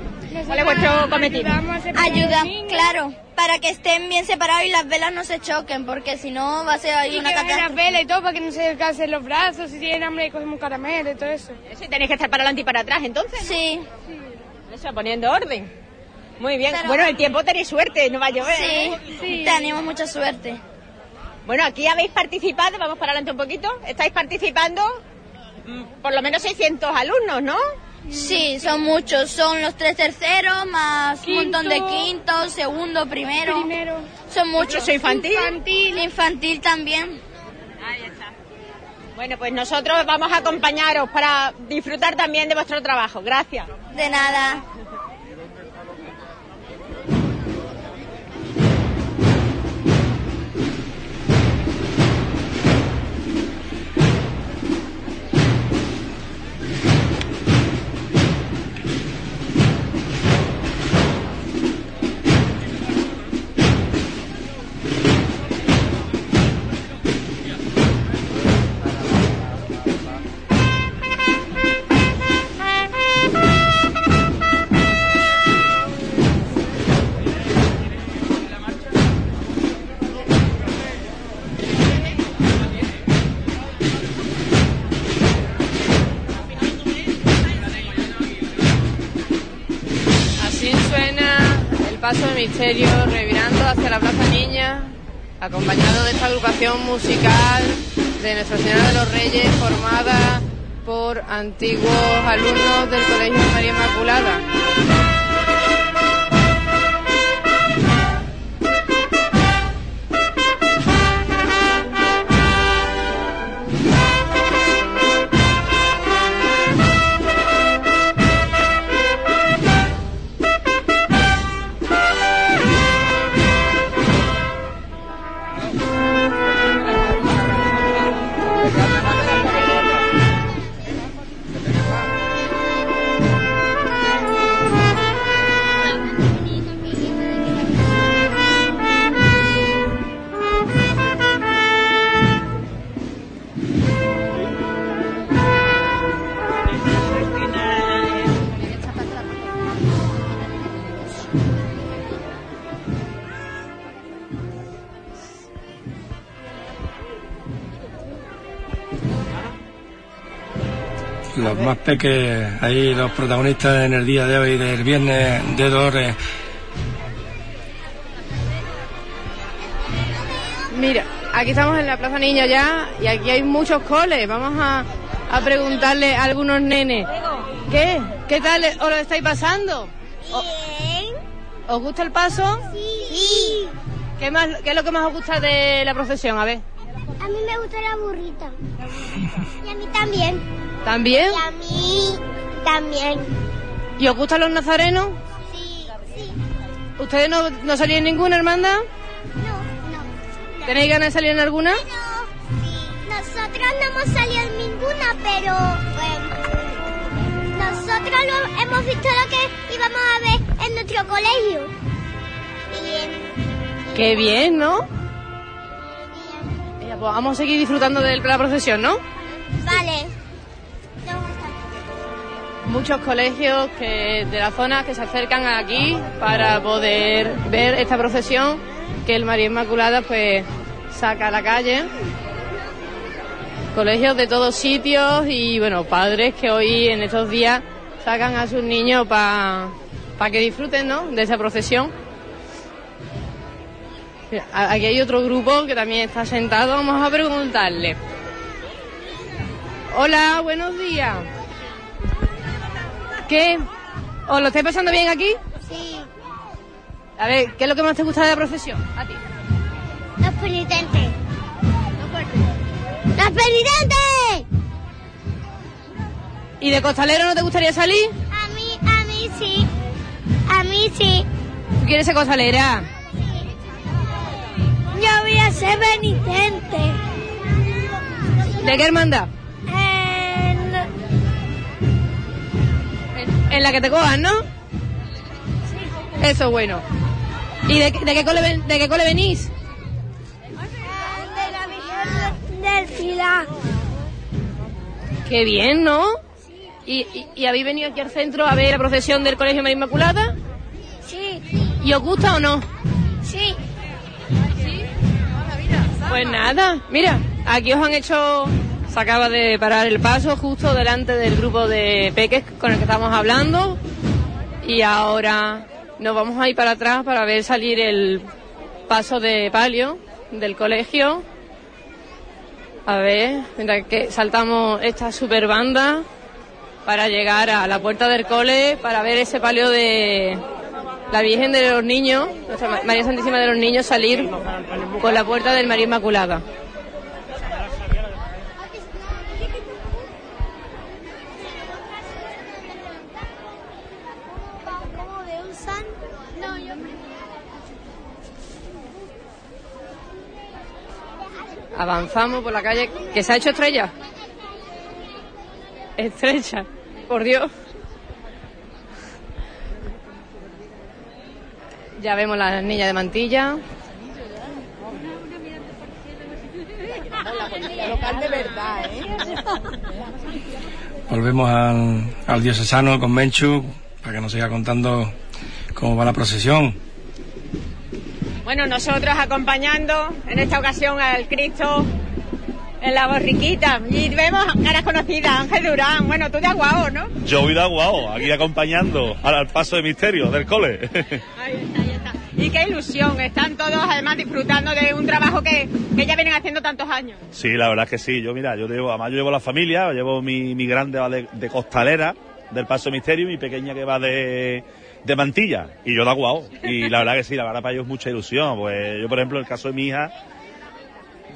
¿cuál es vuestro cometido? Ayuda, claro. para que estén bien separados y las velas no se choquen, porque si no va a ser ahí Y una que bajen las catástrofe. velas y todo para que no se cansen los brazos. Si tienen hambre, cogemos un caramelo y todo eso. Eso, y tenéis que estar para adelante y para atrás, entonces. ¿no? Sí. Eso, poniendo orden. Muy bien. Pero- Bueno, el tiempo tenéis suerte, no va a llover. Sí, ¿eh? tenemos mucha suerte. Bueno, aquí habéis participado, vamos para adelante un poquito. Estáis participando mm, por lo menos 600 alumnos, ¿no? Sí, son muchos. Son los tres terceros, más un montón de Quinto. quintos, segundo, primero. Primero. Son muchos. ¿Incluso infantil? Infantil. Infantil también. Bueno, pues nosotros vamos a acompañaros para disfrutar también de vuestro trabajo. Gracias. De nada. Misterio revirando hacia la Plaza Niña, acompañado de esta agrupación musical de Nuestra Señora de los Reyes formada por antiguos alumnos del Colegio María Inmaculada. Más peques, ahí los protagonistas en el día de hoy del viernes de Dolores. Mira, aquí estamos en la Plaza Niña ya y aquí hay muchos coles. Vamos a, a preguntarle a algunos nenes. ¿Qué? ¿Qué tal os lo estáis pasando? Bien. ¿Os gusta el paso? Sí. ¿Qué, más, ¿Qué es lo que más os gusta de la procesión? A ver. A mí me gusta la burrita. Y a mí también. ¿También? Y a mí también. ¿Y os gustan los nazarenos? Sí, sí. ¿Ustedes no, no salían en ninguna hermandad? No, no. ¿Tenéis ganas de salir en alguna? Nosotros no hemos salido en ninguna, pero bueno, nosotros lo- hemos visto lo que íbamos a ver en nuestro colegio. Bien. Qué bien, ¿no? Ya, pues vamos a seguir disfrutando de la procesión, ¿no? Vale. Muchos colegios que, de la zona que se acercan aquí para poder ver esta procesión que el María Inmaculada pues saca a la calle. Colegios de todos sitios y bueno, padres que hoy en estos días sacan a sus niños para que disfruten ¿no? de esa procesión. Aquí hay otro grupo que también está sentado, vamos a preguntarle. Hola, buenos días. ¿Qué? ¿Os lo estáis pasando bien aquí? Sí. A ver, ¿qué es lo que más te gusta de la procesión? A ti. Los penitentes. ¡Los penitentes! ¿Y de costalero no te gustaría salir? A mí, a mí sí. A mí sí. ¿Tú quieres ser costalera? Yo voy a ser penitente. ¿De qué hermandad? En, la que te cojan, ¿no? Eso es bueno. ¿Y de, qué- de qué cole, de qué cole venís? de la del Pilar. Qué bien, ¿no? ¿Y, y, y habéis venido aquí al centro a ver la procesión del Colegio María Inmaculada? Sí. ¿Y os gusta o no? Sí. Pues nada, mira, aquí os han hecho, se acaba de parar el paso justo delante del grupo de peques con el que estamos hablando y ahora nos vamos a ir para atrás para ver salir el paso de palio del colegio. A ver, mientras que saltamos esta super banda para llegar a la puerta del cole para ver ese palio de la Virgen de los Niños, María Santísima de los Niños, salir por la puerta del María Inmaculada. Como de un san. No, yo. Avanzamos por la calle que se ha hecho estrella. Estrecha, por Dios. Ya vemos las niñas de mantilla. Volvemos al, al diocesano con Menchu para que nos siga contando cómo va la procesión. Bueno, nosotros acompañando en esta ocasión al Cristo en la borriquita. Y vemos caras conocidas, Ángel Durán. Bueno, tú de Aguao, ¿no? Yo voy de Aguao, aquí acompañando al, paso de misterio del cole. Ahí está, ahí está. Y qué ilusión, están todos además disfrutando de un trabajo que, que ya vienen haciendo tantos años. Sí, la verdad es que sí. Yo, mira, yo llevo, además yo llevo la familia, llevo mi, mi grande va de, de costalera, del Paso Misterio, y mi pequeña que va de, de mantilla, y yo de aguao. Y la verdad que sí, la verdad para ellos es mucha ilusión. Pues yo, por ejemplo, en el caso de mi hija,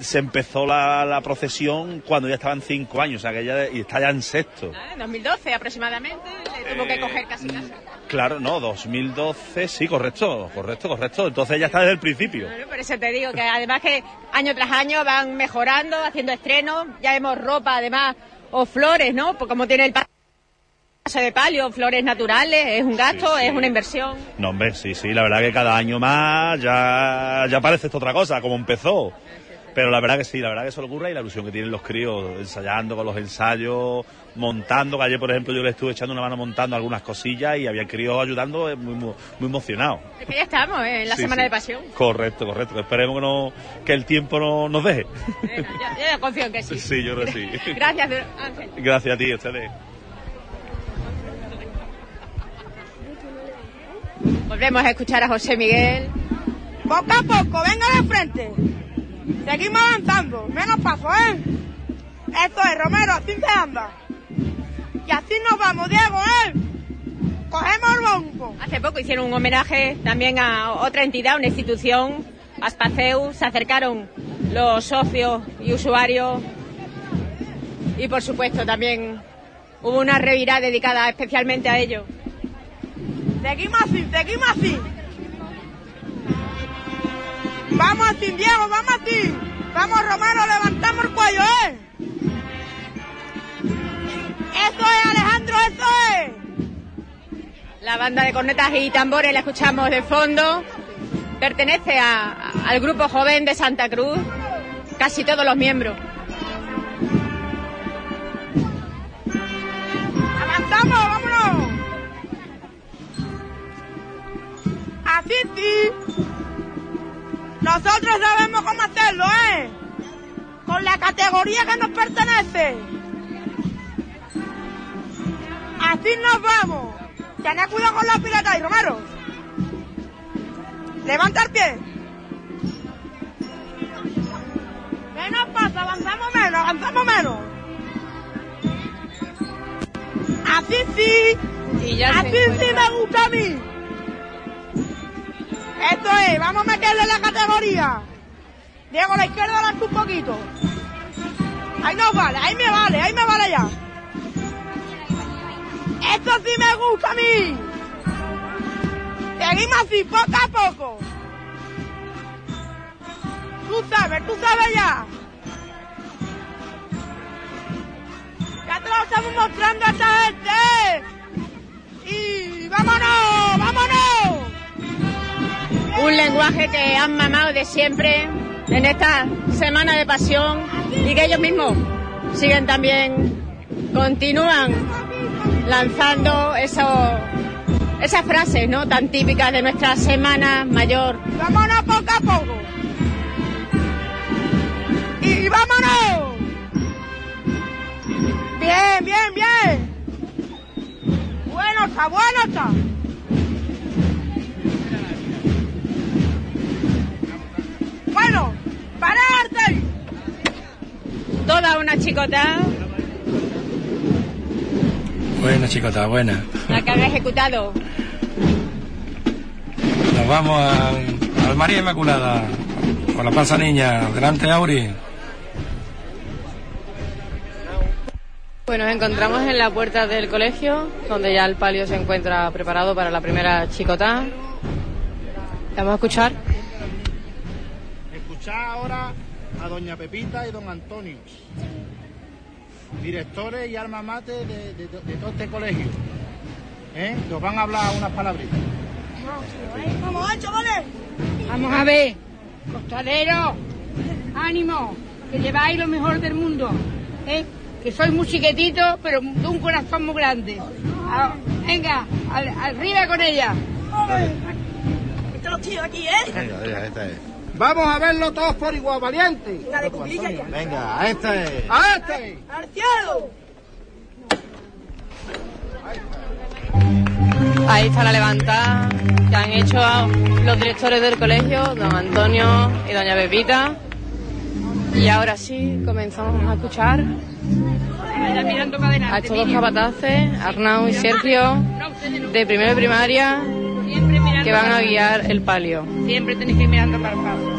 se empezó la, la procesión cuando ya estaban cinco años, o sea que ella, y está ya en sexto. En 2012 aproximadamente, le tuvo que coger casi casi. Claro, no, 2012, sí, correcto, correcto, correcto. Entonces ella está desde el principio. Bueno, por eso te digo que además que año tras año van mejorando, haciendo estrenos, ya vemos ropa además, o flores, ¿no? Pues como tiene el de palio, flores naturales, es un gasto, es una inversión. No, hombre, sí, sí, la verdad que cada año más ya, ya parece esto otra cosa, como empezó. Pero la verdad que sí, la verdad que eso le ocurre y la ilusión que tienen los críos ensayando con los ensayos, montando, que ayer por ejemplo yo le estuve echando una mano montando algunas cosillas y había críos ayudando eh, muy, muy, muy emocionados. Es que ya estamos ¿eh? en la Sí, Semana sí. de Pasión. Correcto, correcto, esperemos que, no, que el tiempo no, nos deje. Bueno, ya, ya confío en que sí. Sí, yo creo que sí. Gracias, Ángel. Gracias a ti, ustedes. Volvemos a escuchar a José Miguel. Poco a poco, venga de frente. Seguimos avanzando, menos paso, ¿eh? Esto es, Romero, así se anda. Y así nos vamos, Diego, ¿eh? Cogemos el bombo. Hace poco hicieron un homenaje también a otra entidad, una institución, Aspaceu. Se acercaron los socios y usuarios. Y por supuesto también hubo una revirada dedicada especialmente a ello. Seguimos así, seguimos así. Vamos así, Diego, vamos así. Vamos, Romero, levantamos el cuello, ¿eh? Eso es, Alejandro, eso es. La banda de cornetas y tambores la escuchamos de fondo. Pertenece a- al grupo joven de Santa Cruz. Casi todos los miembros. Avanzamos, Así sí. Nosotros sabemos cómo hacerlo, ¿eh? Con la categoría que nos pertenece. Así nos vamos. Tened cuidado con la pileta y Romero. Levanta el pie. Menos pasa, avanzamos menos, avanzamos menos. Así sí. Y ya se Así sí me gusta a mí. Esto es, vamos a meterle la categoría. Diego, la izquierda adelante un poquito. Ahí no vale, ahí me vale, ahí me vale ya. Esto sí me gusta a mí. Seguimos así, poco a poco. Tú sabes, tú sabes ya. Ya te lo estamos mostrando a esta gente. Y vámonos, vámonos. Un lenguaje que han mamado de siempre en esta semana de pasión y que ellos mismos siguen también, continúan lanzando esos esas frases, ¿no? Tan típicas de nuestra semana mayor. Vámonos poco a poco. Y vámonos. Bien, bien, bien. Bueno está, bueno está. Bueno, pararte. Toda una chicota, Buena, chicota, buena. la que han ejecutado. Nos vamos al, al María Inmaculada. Con la panza niña. Delante, Auri. Pues nos encontramos en la puerta del colegio, donde ya el palio se encuentra preparado para la primera chicotá. Vamos a escuchar. Escuchad ahora a doña Pepita y don Antonio, directores y alma mater de, de- de todo este colegio, ¿eh? que os van a hablar unas palabritas. Vamos, chavales. Vamos a ver, costalero, ánimo, que lleváis lo mejor del mundo, ¿eh? que sois muy chiquititos, pero de un corazón muy grande. Venga, al- arriba con ella. Están los tíos aquí, ¿eh? Venga, venga, esta es. Vamos a verlo todos por igual, valiente. La de cuclilla ya. Venga, esta es. ¡A este! ¡Al cielo! Ahí está la levantada que han hecho los directores del colegio, don Antonio y doña Pepita. Y ahora sí, comenzamos a escuchar Vaya mirando para adelante. a estos dos capataces, Arnau y Sergio, de primero de primaria, que van a guiar el palio. Siempre tenéis que ir mirando para el paso.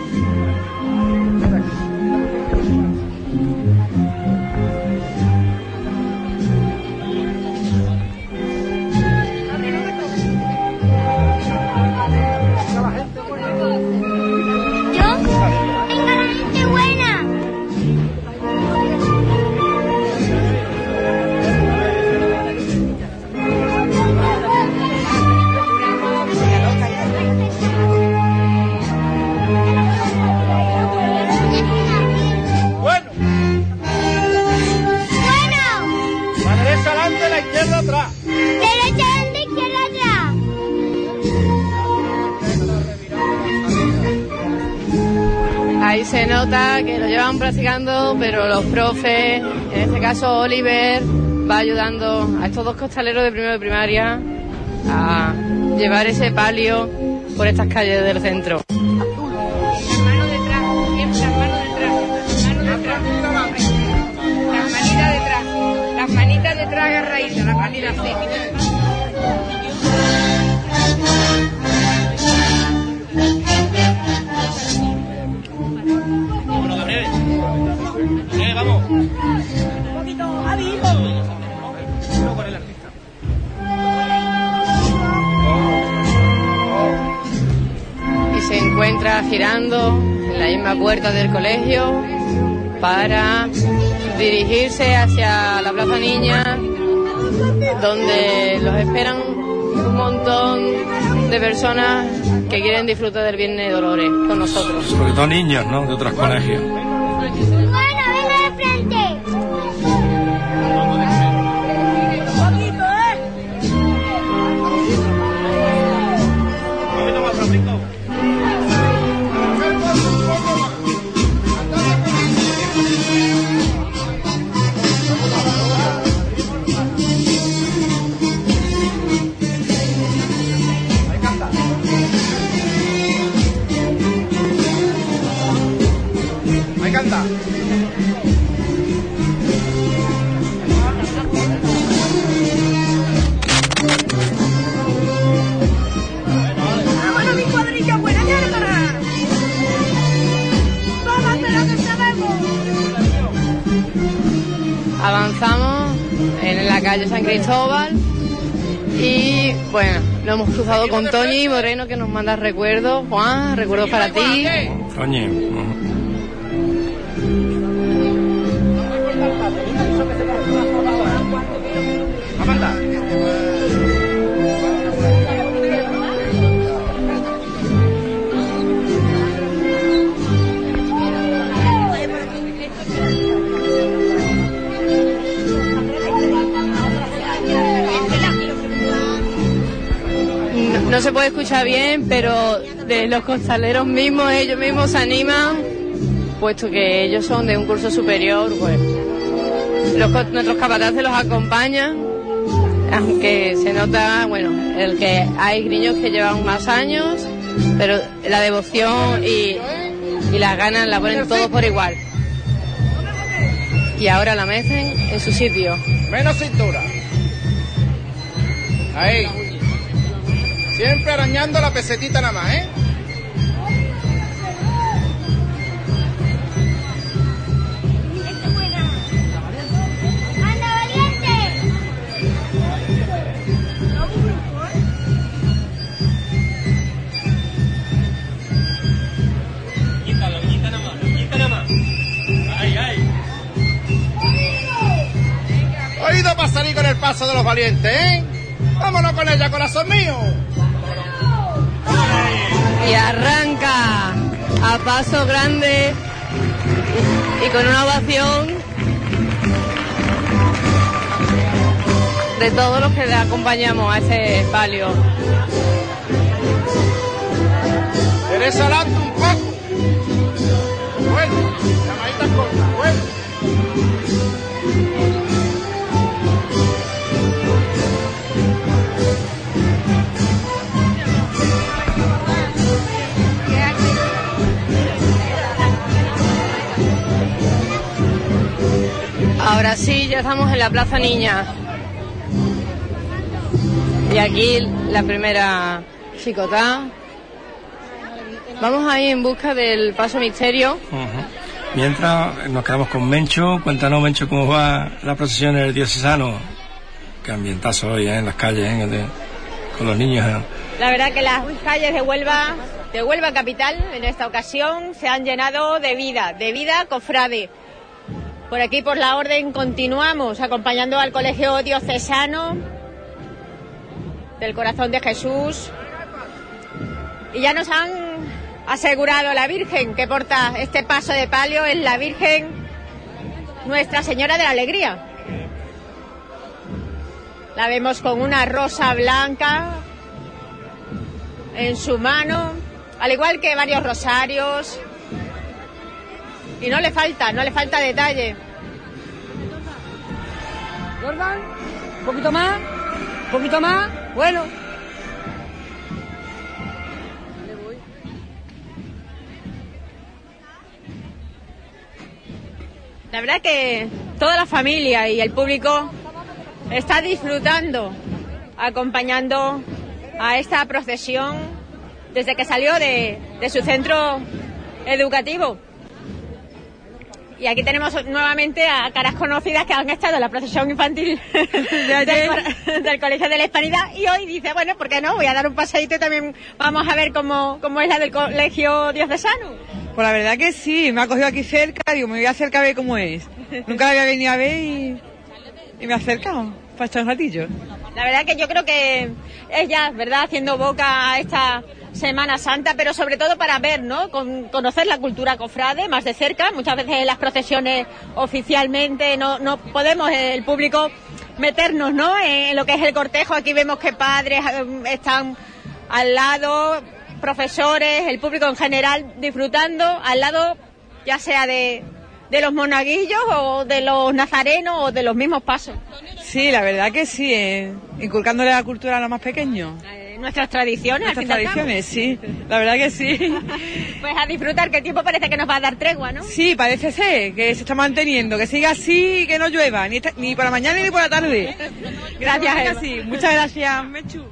Nota que lo llevan practicando, pero los profes, en este caso Oliver, va ayudando a estos dos costaleros de primero de primaria a llevar ese palio por estas calles del centro. Girando en la misma puerta del colegio para dirigirse hacia la Plaza Niña, donde los esperan un montón de personas que quieren disfrutar del Viernes de Dolores con nosotros. Sobre todo niños, ¿no? De otros colegios. Cristóbal y bueno, lo hemos cruzado con Toñi Moreno que nos manda recuerdos. Juan, recuerdos para ti. Toñi. No se puede escuchar bien, pero de los costaleros mismos, ellos mismos se animan, puesto que ellos son de un curso superior, pues nuestros capataces los acompañan, aunque se nota, bueno, el que hay niños que llevan más años, pero la devoción y, y las ganas la ponen todos por igual. Y ahora la mecen en su sitio. Menos cintura. Ahí. Siempre arañando la pesetita nada más, ¿eh? ¡Anda, valiente! Oído para salir con el paso de los valientes, ¿eh? Vámonos con ella, corazón mío. Arranca a paso grande y con una ovación de todos los que le acompañamos a ese palio. Adelante un poco. Bueno, cortas, bueno. Ahora sí, ya estamos en la Plaza Niña. Y aquí la primera chicotá. Vamos ahí en busca del paso misterio. Mientras nos quedamos con Mencho, cuéntanos Mencho cómo va la procesión en el diocesano. Qué ambientazo hoy ¿eh? en las calles, ¿eh? de- con los niños. ¿eh? La verdad que las calles de Huelva, de Huelva capital, en esta ocasión se han llenado de vida, de vida cofrade. Por aquí, por la orden, continuamos acompañando al Colegio Diocesano del Corazón de Jesús. Y ya nos han asegurado la Virgen que porta este paso de palio es la Virgen Nuestra Señora de la Alegría. La vemos con una rosa blanca en su mano, al igual que varios rosarios. Y no le falta, no le falta detalle. Jordan, un poquito más, un poquito más, bueno. La verdad que toda la familia y el público está disfrutando, acompañando a esta procesión desde que salió de, de su centro educativo. Y aquí tenemos nuevamente a caras conocidas que han estado en la procesión infantil del, Colegio de la Hispanidad y hoy dice, bueno, ¿por qué no? Voy a dar un paseíto y también vamos a ver cómo, cómo es la del Colegio Diocesano. Pues la verdad que sí, me ha cogido aquí cerca, digo, me voy a acercar a ver cómo es. Nunca la había venido a ver y, y me he acercado para echar un ratillo. La verdad que yo creo que es ya, ¿verdad?, haciendo boca a esta Semana Santa, pero sobre todo para ver, ¿no?, Con- conocer la cultura cofrade más de cerca. Muchas veces en las procesiones oficialmente no, no podemos, eh, el público, meternos, ¿no?, en lo que es el cortejo. Aquí vemos que padres eh, están al lado, profesores, el público en general disfrutando, al lado ya sea de, de los monaguillos o de los nazarenos o de los mismos pasos. Sí, la verdad que sí, eh, inculcándole la cultura a los más pequeños. Nuestras tradiciones, Nuestras tradiciones, sí, la verdad que sí. Pues a disfrutar, que el tiempo parece que nos va a dar tregua, ¿no? Sí, parece ser que se está manteniendo, que siga así y que no llueva, ni, esta- ni por la mañana ni por la tarde. Gracias, así. Muchas gracias, Mechu.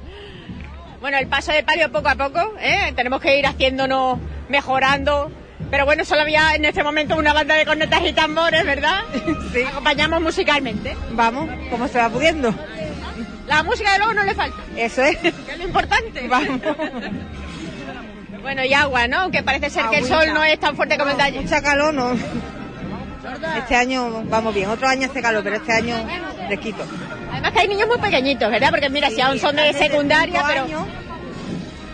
Bueno, el paso de palio poco a poco, ¿eh? tenemos que ir haciéndonos, mejorando. Pero bueno, solo había en este momento una banda de cornetas y tambores, ¿verdad? Sí. Acompañamos musicalmente. Vamos, como se va pudiendo. La música de luego no le falta. Eso es. Que es lo importante. Vamos. Bueno, y agua, ¿no? Que parece ser que el sol no es tan fuerte como el de ayer. Mucha calor no. Este año vamos bien, otro año hace calor, pero este año fresquito. Además que hay niños muy pequeñitos, ¿verdad? Porque mira, si aún son de secundaria, pero... años,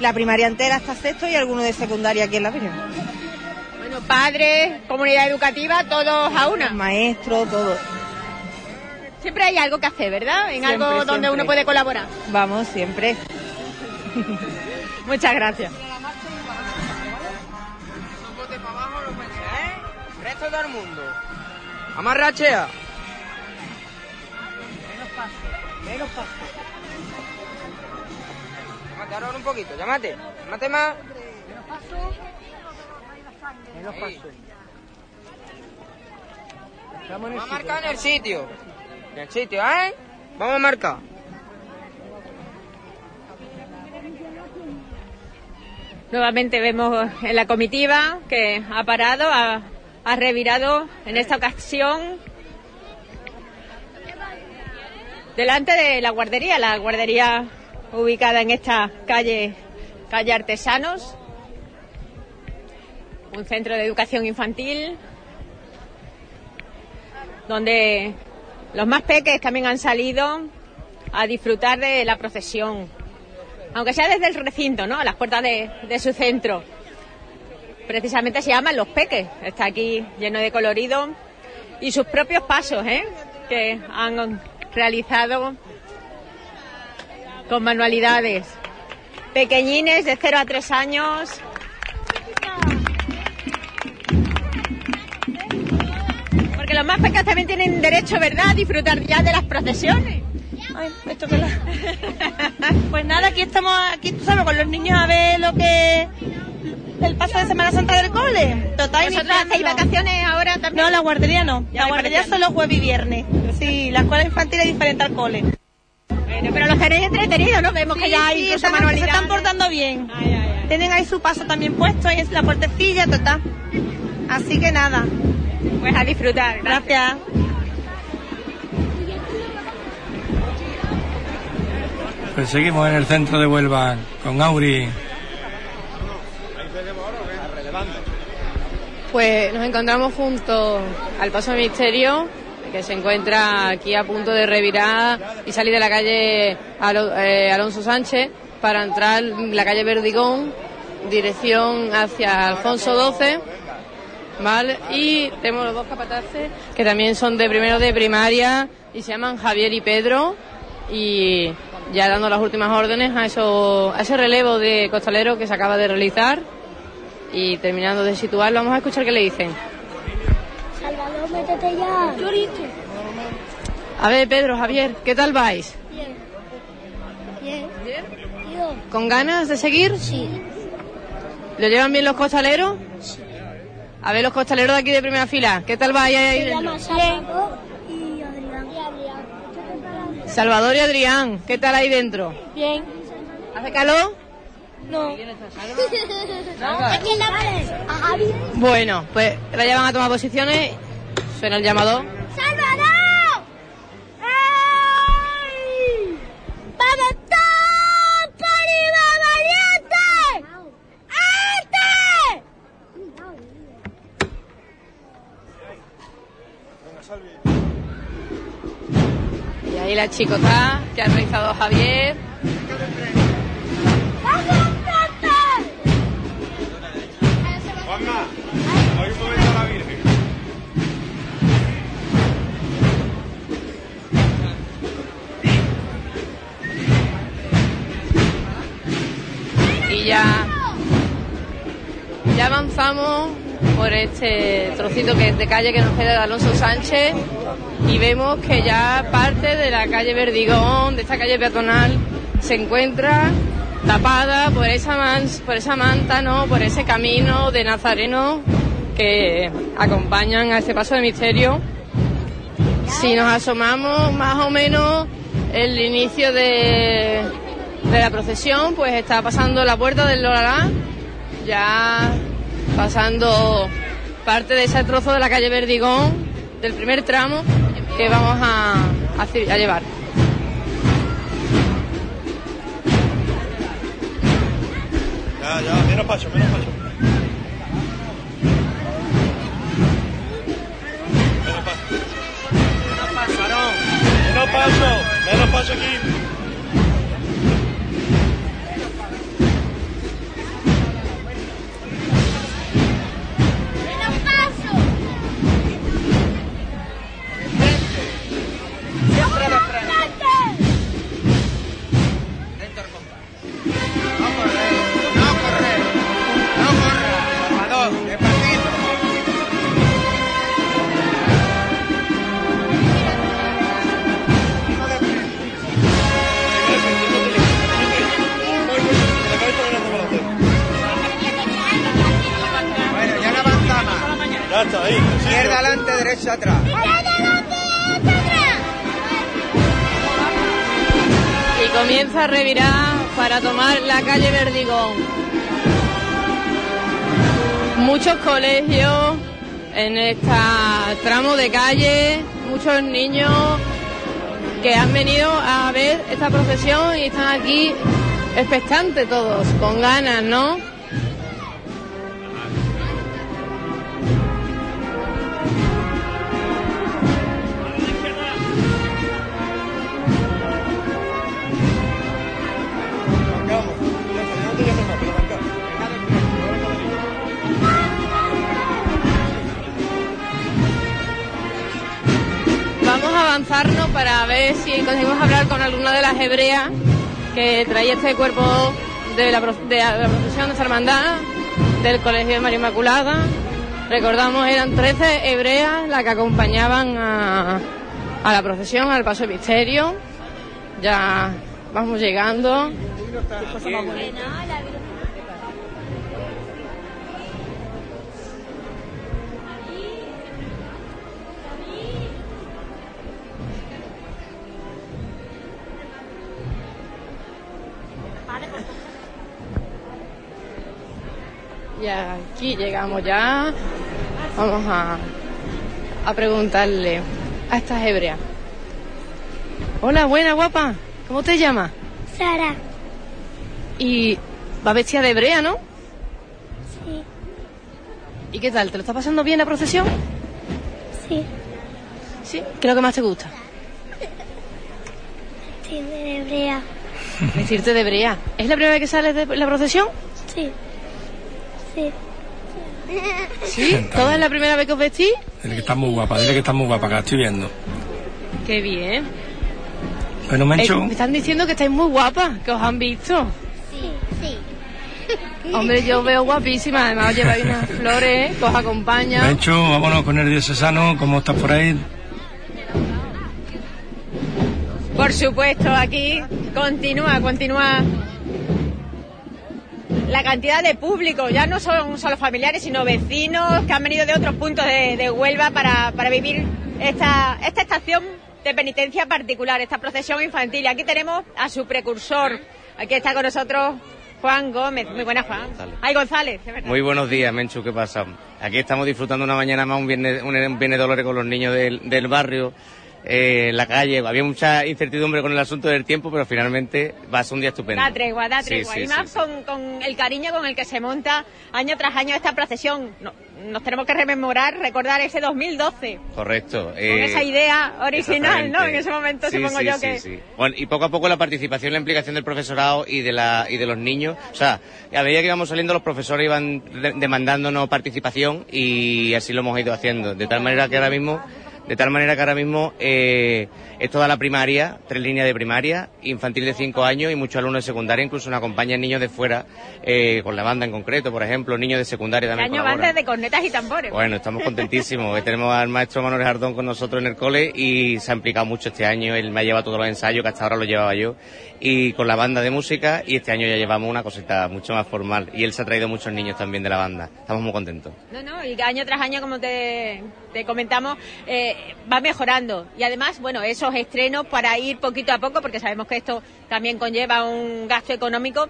La primaria entera hasta sexto y alguno de secundaria aquí en la Virgen. Bueno, padres, comunidad educativa, todos a una. Maestros, todo. Siempre hay algo que hacer, ¿verdad? En Siempre, algo donde siempre. uno puede colaborar. Vamos, siempre. Muchas gracias. bote para abajo, lo metes, ¿eh? Resto todo el mundo. Amarrachea. Menos paso. Menos paso. Llámate ahora un poquito, llámate. Llámate más. Menos paso. Menos paso. Vamos a marcar en el sitio. En el sitio, ¿eh? Vamos a marcar. Nuevamente vemos en la comitiva que ha parado, ha, ha revirado en esta ocasión delante de la guardería, la guardería ubicada en esta calle, calle Artesanos, un centro de educación infantil donde los más peques también han salido a disfrutar de la procesión, aunque sea desde el recinto, ¿no? A las puertas de, su centro. Precisamente se llaman Los Peques, está aquí lleno de colorido y sus propios pasos, ¿eh? Que han realizado con manualidades. Pequeñines de 0 a 3 años. Los más pequeños también tienen derecho, ¿verdad?, a disfrutar ya de las procesiones. Ay, esto que la... Pues nada, aquí estamos, aquí tú sabes, con los niños a ver lo que... El paso de Semana Santa del cole. Total, ¿Vosotros hacéis vacaciones ahora también? No, la guardería no. Ya la guardería parecía. solo jueves y viernes. Sí, la escuela infantil es diferente al cole. Bueno, pero los tenéis entretenidos, ¿no? Vemos que Sí, ya hay sí, están- se están portando bien. Tienen ahí su paso también puesto, ahí es la puertecilla, total. Así que nada. Pues a disfrutar. Gracias. Pues seguimos en el centro de Huelva con Auri. Pues nos encontramos junto al Paso de Misterio, que se encuentra aquí a punto de revirar y salir de la calle eh, Alonso Sánchez para entrar en la calle Verdigón, dirección hacia Alfonso XII. ¿Vale? Y tenemos los dos capataces que también son de primero de primaria y se llaman Javier y Pedro. Y ya dando las últimas órdenes a, eso, a ese relevo de costalero que se acaba de realizar. Y terminando de situarlo, vamos a escuchar qué le dicen. Salvador, métete ya. Llorito. A ver, Pedro, Javier, ¿qué tal vais? Bien. Bien. ¿Con ganas de seguir? Sí. ¿Lo llevan bien los costaleros? A ver, los costaleros de aquí de primera fila, ¿qué tal vais ahí Se dentro? llama Salvador y Adrián. Y Adrián. Salvador y Adrián, ¿qué tal ahí dentro? Bien. ¿Hace calor? No. No. Aquí en la A Javi. Bueno, pues la llevan a tomar posiciones. Suena el llamador. ¡Salvador! ¡Ey! ¡Vamos todos por arriba, valiente! ¡Este! Ahí la chicota que ha realizado Javier. A la. Y ya, ya avanzamos por este trocito que es de calle que nos queda de Alonso Sánchez y vemos que ya parte de la calle Verdigón, de esta calle peatonal, se encuentra tapada por esa, man- por esa manta, ¿no? por ese camino de Nazareno que acompañan a este paso de misterio. Si nos asomamos más o menos el inicio de, de la procesión, pues está pasando la puerta del Loralá, ya pasando parte de ese trozo de la calle Verdigón, del primer tramo que vamos a, a a llevar. Ya, ya, menos paso, menos paso. Menos paso. Menos paso, menos paso aquí. Y comienza a revirar para tomar la calle Verdigón. Muchos colegios en este tramo de calle, muchos niños que han venido a ver esta procesión y están aquí expectantes todos, con ganas, ¿no? Ver si conseguimos hablar con alguna de las hebreas que traía este cuerpo de la, de la procesión de esta hermandad del Colegio de María Inmaculada. Recordamos, eran 13 hebreas las que acompañaban a, a la procesión, al paso de misterio. Ya vamos llegando. Y aquí llegamos ya. Vamos a, a preguntarle a estas hebreas. Hola, buena, guapa. ¿Cómo te llamas? Sara. Y va vestida de hebrea, ¿no? Sí. ¿Y qué tal? ¿Te lo está pasando bien la procesión? Sí. ¿Sí? ¿Qué es lo que más te gusta? Sí, de hebrea. Vestirte de hebrea. ¿Es la primera vez que sales de la procesión? Sí. Sí. ¿Sí? ¿Toda es la primera vez que os vestís? Dile que está muy guapa, dile que está muy guapa, que la estoy viendo. Qué bien. Bueno, Mencho, Eh, me están diciendo que estáis muy guapas, que os han visto. Sí. Sí. Hombre, yo os veo guapísima, además os lleváis unas flores que os acompañan. Mencho, vámonos con el diocesano, ¿cómo estás por ahí? Por supuesto, aquí continúa, continúa la cantidad de público. Ya no son solo familiares, sino vecinos que han venido de otros puntos de, de Huelva para, para vivir esta, esta estación de penitencia particular, esta procesión infantil. Y aquí tenemos a su precursor. Aquí está con nosotros Juan Gómez. Muy buenas, Juan. Ay, González. es verdad. Muy buenos días, Menchu, ¿qué pasa? Aquí estamos disfrutando una mañana más, un viernes, un, viernes de Dolores con los niños del, del barrio, eh, en la calle. Había mucha incertidumbre con el asunto del tiempo, pero finalmente va a ser un día estupendo. Da tregua, da tregua. sí, y sí, más Con, con el cariño con el que se monta año tras año esta procesión. No- nos tenemos que rememorar, recordar ese 2012. Correcto. Con eh, esa idea original, ¿no? En ese momento supongo yo sí, que... sí. Bueno, y poco a poco la participación la implicación del profesorado y de, la, y de los niños. O sea, a medida que íbamos saliendo, los profesores iban de- demandándonos participación y así lo hemos ido haciendo. De tal manera que ahora mismo, de tal manera que ahora mismo eh, es toda la primaria, tres líneas de primaria, infantil de cinco años y muchos alumnos de secundaria, incluso nos acompañan niños de fuera, eh, con la banda en concreto, por ejemplo, niños de secundaria también. año colaboran. desde cornetas y tambores. Bueno, estamos contentísimos. Tenemos al maestro Manuel Jardón con nosotros en el cole y se ha implicado mucho este año. Él me ha llevado todos los ensayos que hasta ahora los llevaba yo y con la banda de música y este año ya llevamos una cosita mucho más formal y él se ha traído muchos niños también de la banda. Estamos muy contentos. No, no, y año tras año, como te, te comentamos, eh, va mejorando. Y además, bueno, esos estrenos para ir poquito a poco, porque sabemos que esto también conlleva un gasto económico,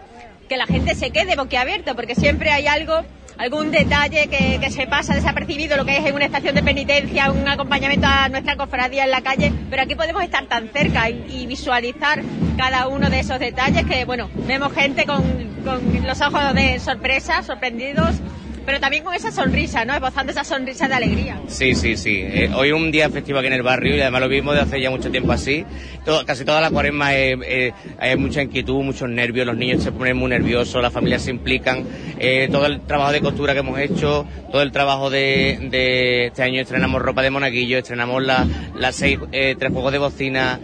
que la gente se quede boquiabierto, porque siempre hay algo, algún detalle que, que se pasa desapercibido, lo que es en una estación de penitencia, un acompañamiento a nuestra cofradía en la calle, pero aquí podemos estar tan cerca y, y visualizar cada uno de esos detalles que, bueno, vemos gente con, con los ojos de sorpresa, sorprendidos, pero también con esa sonrisa, ¿no? Esbozando esa sonrisa de alegría. Sí, sí, sí. Eh, hoy un día festivo aquí en el barrio y además lo vimos de hace ya mucho tiempo así. Todo- casi toda la cuaresma eh, eh, hay mucha inquietud, muchos nervios, los niños se ponen muy nerviosos, las familias se implican. eh, todo el trabajo de costura que hemos hecho, todo el trabajo de, de este año estrenamos ropa de monaguillo, estrenamos la- las seis, eh, tres juegos de bocina.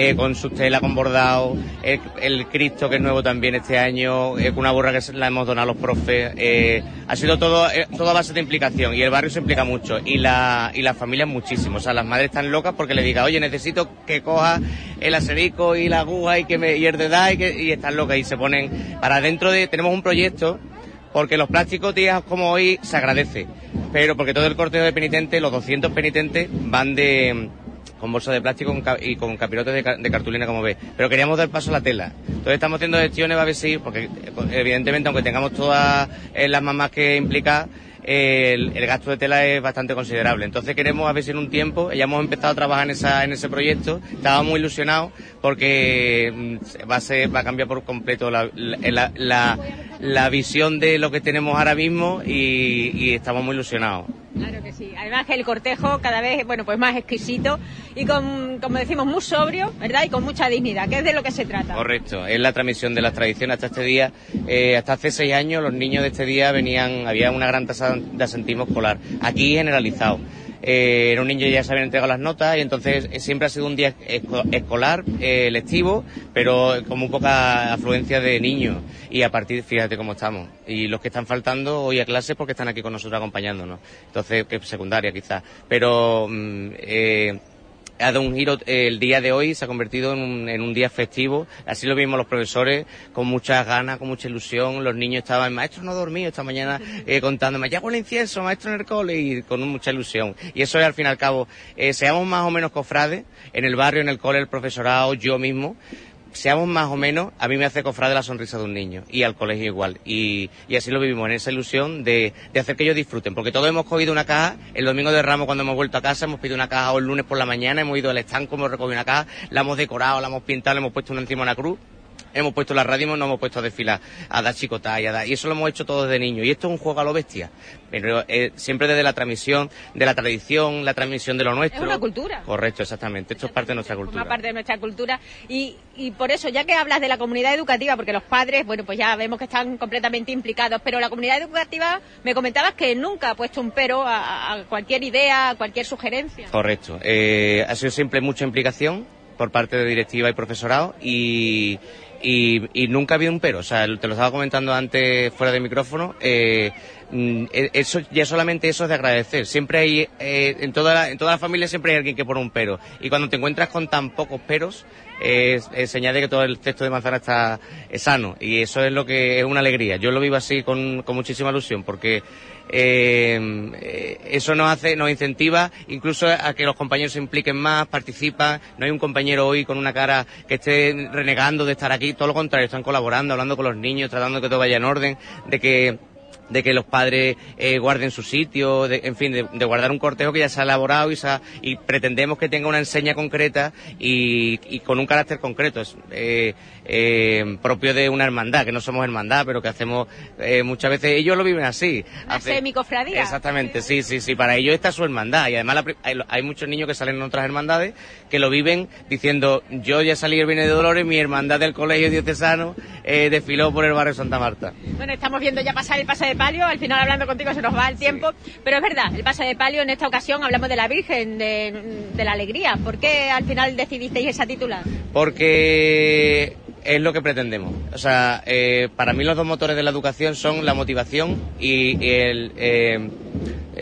Eh, con su tela, con bordado, el, Cristo que es nuevo también este año, eh, con una burra que la hemos donado a los profes. eh, ha sido todo, eh, todo a base de implicación y el barrio se implica mucho y la, y las familias muchísimo. O sea, las madres están locas porque le diga, oye, necesito que coja el acerico y la aguja y, que me, y el dedal y, y están locas y se ponen para dentro de, tenemos un proyecto Porque los plásticos días como hoy se agradece, pero porque todo el cortejo de penitentes, los 200 penitentes, van de con bolsas de plástico y con capirotes de, ca- de cartulina, como ves. Pero queríamos dar paso a la tela. Entonces estamos haciendo gestiones, a ver si, porque eh, evidentemente, aunque tengamos todas eh, las mamás que implicar, eh, el, gasto de tela es bastante considerable. Entonces queremos a ver si en un tiempo, ya hemos empezado a trabajar en, esa, en ese proyecto, estábamos muy ilusionados porque mm, va a, ser, va a cambiar por completo la, la, visión de lo que tenemos ahora mismo y estamos muy ilusionados. Claro que sí. Además que el cortejo cada vez, bueno, pues más exquisito y con, como decimos, muy sobrio, ¿verdad? Y con mucha dignidad, que es de lo que se trata. Correcto, es la transmisión de las tradiciones hasta este día. Eh, hasta hace seis años los niños de este día venían, había una gran tasa de asentismo escolar, aquí generalizado. Eh, era un niño que ya se habían entregado las notas y entonces eh, siempre ha sido un día esco- escolar, eh, lectivo, pero con muy poca afluencia de niños. Y a partir, fíjate cómo estamos. Y los que están faltando hoy a clases porque están aquí con nosotros acompañándonos. Entonces, que secundaria quizás. Pero mm, eh, ha dado un giro eh, el día de hoy se ha convertido en un, en un día festivo. Así lo vimos los profesores con muchas ganas con mucha ilusión. Los niños estaban maestro no dormido esta mañana eh, contándome ya con el incienso maestro en el cole y con mucha ilusión. Y eso es al fin y al cabo eh, seamos más o menos cofrades en el barrio en el cole el profesorado yo mismo seamos más o menos, a mí me hace cofrade la sonrisa de un niño y al colegio igual. Y, y así lo vivimos, en esa ilusión de, de hacer que ellos disfruten. Porque todos hemos cogido una caja, el domingo de Ramos cuando hemos vuelto a casa, hemos pedido una caja o el lunes por la mañana, hemos ido al estanco, hemos recogido una caja, la hemos decorado, la hemos pintado, le hemos puesto una encima una cruz. Hemos puesto la radio y nos hemos puesto a desfilar, a dar chicotá y a dar... Y eso lo hemos hecho todos de niños. Y esto es un juego a lo bestia. Pero eh, siempre desde la transmisión, de la tradición, la transmisión de lo Es nuestro. una cultura. Correcto, exactamente. Esto es parte de nuestra cultura. Forma parte de nuestra cultura y, y por eso, ya que hablas de la comunidad educativa, porque los padres, bueno, pues ya vemos que están completamente implicados, pero la comunidad educativa me comentabas que nunca ha puesto un pero a, a cualquier idea, a cualquier sugerencia. Correcto. Eh, ha sido siempre mucha implicación por parte de directiva y profesorado y, y, y nunca ha habido un pero. O sea, te lo estaba comentando antes fuera de micrófono. eh, mm, eh, eso ya solamente eso es de agradecer. Siempre hay eh, en toda la, en toda la familia siempre hay alguien que pone un pero y cuando te encuentras con tan pocos peros eh, que todo el cesto de manzana está eh, sano y eso es lo que es una alegría. Yo lo vivo así con, con muchísima ilusión porque eh, eso nos hace, nos incentiva incluso a que los compañeros se impliquen más, participan. No hay un compañero hoy con una cara que esté renegando de estar aquí, todo lo contrario, están colaborando, hablando con los niños, tratando de que todo vaya en orden, de que de que los padres eh, guarden su sitio, de- en fin, de, de guardar un cortejo que ya se ha elaborado y, se ha- y pretendemos que tenga una enseña concreta y, y con un carácter concreto, es, eh, eh, propio de una hermandad, que no somos hermandad, pero que hacemos muchas veces, ellos lo viven así. Hace- semicofradía. Exactamente, sí, sí, sí. Para ellos está su hermandad. Y además la hay, hay muchos niños que salen en otras hermandades que lo viven diciendo, yo ya salí el Viernes de Dolores, mi hermandad del colegio diocesano eh, desfiló por el barrio Santa Marta. Bueno, estamos viendo ya pasar el pase de palio, al final hablando contigo se nos va el tiempo, pero es verdad, el pase de palio en esta ocasión hablamos de la Virgen, de, de la alegría. ¿Por qué al final decidisteis esa titular? Porque es lo que pretendemos. O sea, eh, para mí los dos motores de la educación son la motivación y, y el, eh,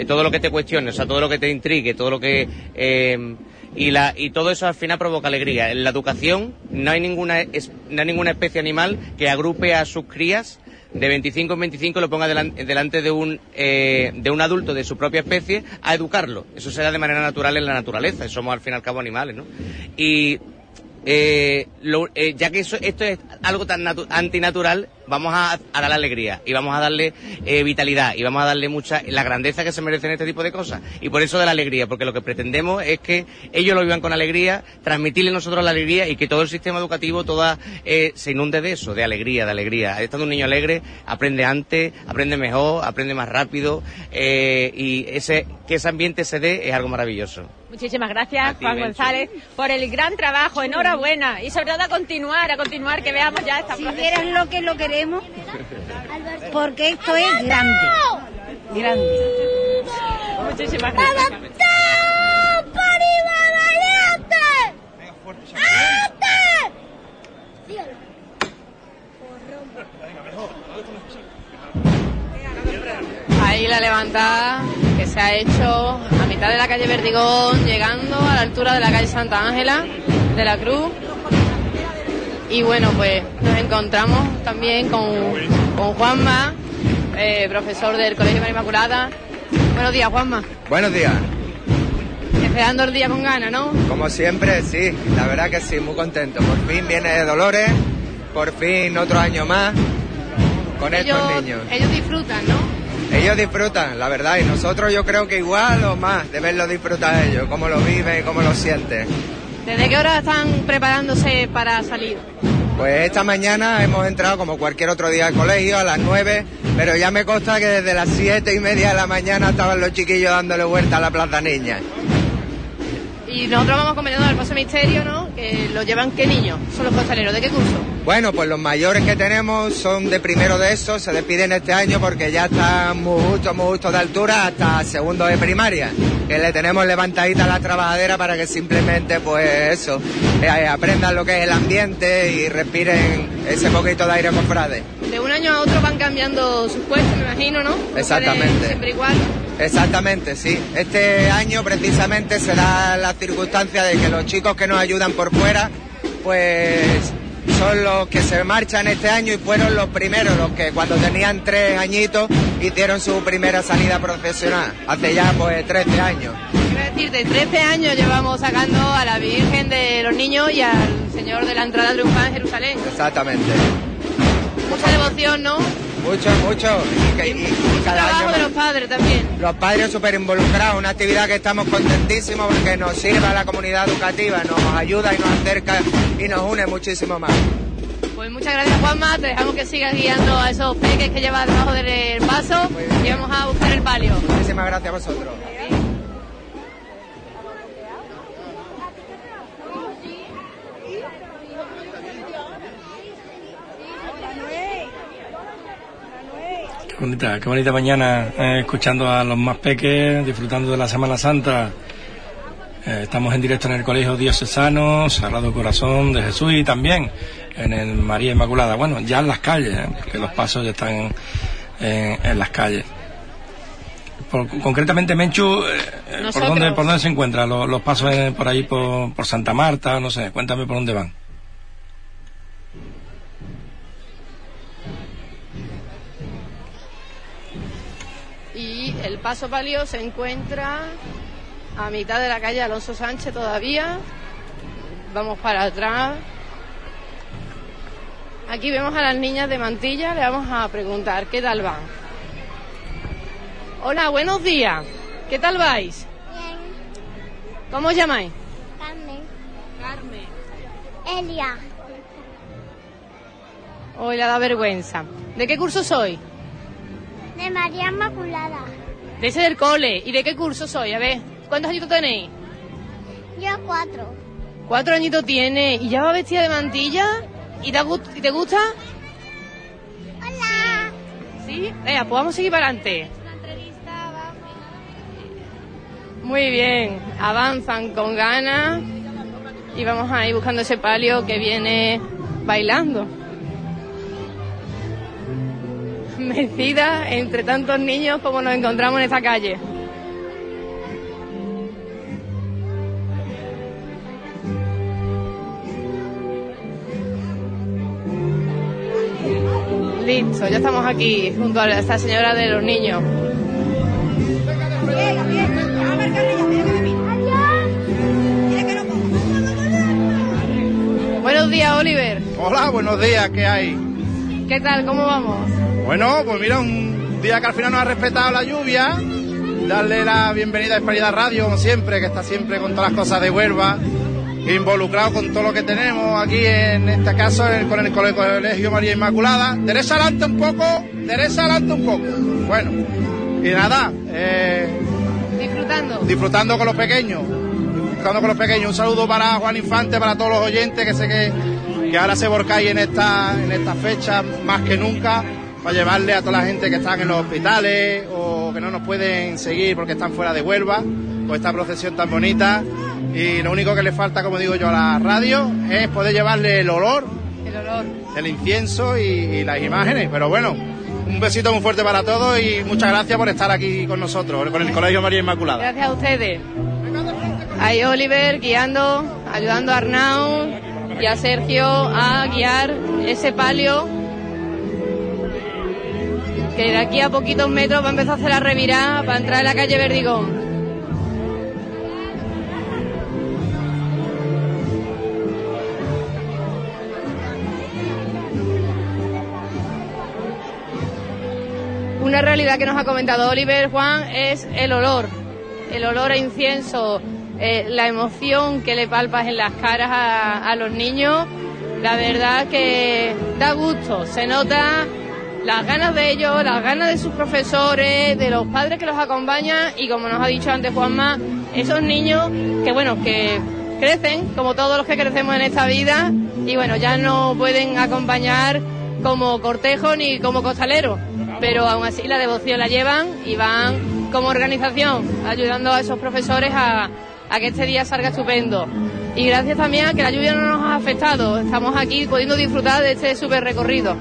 todo lo que te cuestione, o sea, todo lo que te intrigue, todo lo que... eh, y, la, y todo eso al final provoca alegría. En la educación no hay ninguna, no hay ninguna especie animal que agrupe a sus crías de 25 en 25 y lo ponga delan- delante de un, eh, de un adulto de su propia especie a educarlo. Eso será de manera natural en la naturaleza, somos al fin y al cabo animales, ¿no? Y eh, lo- eh, ya que eso, esto es algo tan natu- antinatural, vamos a, a darle alegría y vamos a darle eh, vitalidad y vamos a darle mucha la grandeza que se merecen este tipo de cosas. Y por eso de la alegría, porque lo que pretendemos es que ellos lo vivan con alegría, transmitirle nosotros la alegría y que todo el sistema educativo toda eh, se inunde de eso, de alegría, de alegría. Estando un niño alegre, aprende antes, aprende mejor, aprende más rápido y ese que ese ambiente se dé es algo maravilloso. Muchísimas gracias, ti, Juan. González, por el gran trabajo. Enhorabuena. Y sobre todo a continuar, a continuar, que veamos ya esta Si vieras lo que lo queremos, porque esto es grande. Grande. Muchísimas gracias. Ahí la levantada que se ha hecho a mitad de la calle Verdigón, llegando a la altura de la calle Santa Ángela de la Cruz. Y bueno, pues nos encontramos también con, con Juanma, eh, profesor del Colegio María Inmaculada. Buenos días, Juanma. Buenos días. Esperando el día con ganas, ¿no? Como siempre, sí, la verdad que sí, muy contento. Por fin viene de Dolores, por fin otro año más con estos niños. ellos disfrutan, ¿no? Ellos disfrutan, la verdad, y nosotros yo creo que igual o más de verlo disfrutar ellos, cómo lo viven, cómo lo sienten. ¿Desde qué hora están preparándose para salir? Pues esta mañana hemos entrado como cualquier otro día al colegio a las 9, pero ya me consta que desde las siete y media de la mañana estaban los chiquillos dándole vuelta a la Plaza Niña. Y nosotros vamos acompañando al paso misterio, ¿no? Que lo llevan qué niños, son los costaleros, ¿de qué curso? Bueno, pues los mayores que tenemos son de primero de eso, se despiden este año porque ya están muy justo, muy justo de altura hasta segundo de primaria, que le tenemos levantadita la trabajadera para que simplemente, pues eso, eh, aprendan lo que es el ambiente y respiren ese poquito de aire cofrade. De un año a otro van cambiando sus puestos, me imagino, ¿no? Exactamente. Siempre igual. Exactamente, sí. Este año precisamente se da la circunstancia de que los chicos que nos ayudan por fuera, pues son los que se marchan este año y fueron los primeros, los que cuando tenían tres añitos hicieron su primera salida profesional, hace ya pues 13 años. A decir, de 13 años llevamos sacando a la Virgen de los Niños y al Señor de la Entrada Triunfal en Jerusalén. Exactamente. Mucha devoción, ¿no? Mucho, mucho. Y, y- y cada Trabajo año de los padres también. Los padres súper involucrados, una actividad que estamos contentísimos porque nos sirve a la comunidad educativa, nos ayuda y nos acerca y nos une muchísimo más. Pues muchas gracias, Juanma. Te dejamos que sigas guiando a esos peques que llevas debajo del paso y vamos a buscar el palio. Muchísimas gracias a vosotros. Qué bonita, qué bonita mañana eh, escuchando a los más peques, disfrutando de la Semana Santa. Eh, estamos en directo en el Colegio Diocesano, Sagrado Corazón de Jesús y también en el María Inmaculada. Bueno, ya en las calles, eh, porque los pasos ya están en, las calles. Por- concretamente, Menchu, eh, ¿por dónde, ¿por dónde se encuentran los, los pasos eh, por ahí, por, por Santa Marta? No sé, cuéntame por dónde van. El paso palio se encuentra a mitad de la calle Alonso Sánchez todavía. Vamos para atrás. Aquí vemos a las niñas de mantilla, le vamos a preguntar qué tal van. Hola, buenos días. ¿Qué tal vais? Bien. ¿Cómo os llamáis? Carmen. Carmen. Elia. Hoy la da vergüenza. ¿De qué curso soy? De María Inmaculada. De ese del cole. ¿Y de qué curso soy? A ver, ¿cuántos añitos tenéis? Yo cuatro. Cuatro añitos tiene y ya va vestida de mantilla. ¿Y te, gust- y te gusta? Hola. Sí. Venga, pues vamos a seguir para adelante. Muy bien, avanzan con ganas y vamos a ir buscando ese palio que viene bailando. Entre tantos niños como nos encontramos en esta calle. Listo, ya estamos aquí junto a esta señora de los niños. Buenos días, Oliver. Hola, buenos días, ¿qué hay? ¿Qué tal? ¿Cómo vamos? Bueno, pues mira, un día que al final nos ha respetado la lluvia. Darle la bienvenida a Hispanidad Radio, como siempre, que está siempre con todas las cosas de Huelva, involucrado con todo lo que tenemos aquí, en este caso, con el Cole- Colegio María Inmaculada. Derecha adelante un poco, derecha adelante un poco. Bueno, y nada, eh, Disfrutando. disfrutando con los pequeños, disfrutando con los pequeños. Un saludo para Juan Infante, para todos los oyentes, que sé que, que ahora se volcáis en esta, en esta fecha más que nunca, para llevarle a toda la gente que están en los hospitales o que no nos pueden seguir porque están fuera de Huelva, pues esta procesión tan bonita. Y lo único que le falta, como digo yo, a la radio es poder llevarle el olor El olor. el incienso y, y las imágenes. Pero bueno, un besito muy fuerte para todos y muchas gracias por estar aquí con nosotros, con el Colegio María Inmaculada. Gracias a ustedes. Ahí Oliver guiando, ayudando a Arnau y a Sergio a guiar ese palio. Que de aquí a poquitos metros va a empezar a hacer la revirada para entrar en la calle Verdigón. Una realidad que nos ha comentado Oliver Juan es el olor, el olor a incienso, eh, la emoción que le palpas en las caras a, a los niños. La verdad que da gusto, se nota las ganas de ellos, las ganas de sus profesores, de los padres que los acompañan y como nos ha dicho antes Juanma, esos niños que bueno, que crecen como todos los que crecemos en esta vida y bueno, ya no pueden acompañar como cortejo ni como costalero, pero aún así la devoción la llevan y van como organización ayudando a esos profesores a, a que este día salga estupendo. Y gracias también a que la lluvia no nos ha afectado, estamos aquí pudiendo disfrutar de este super recorrido.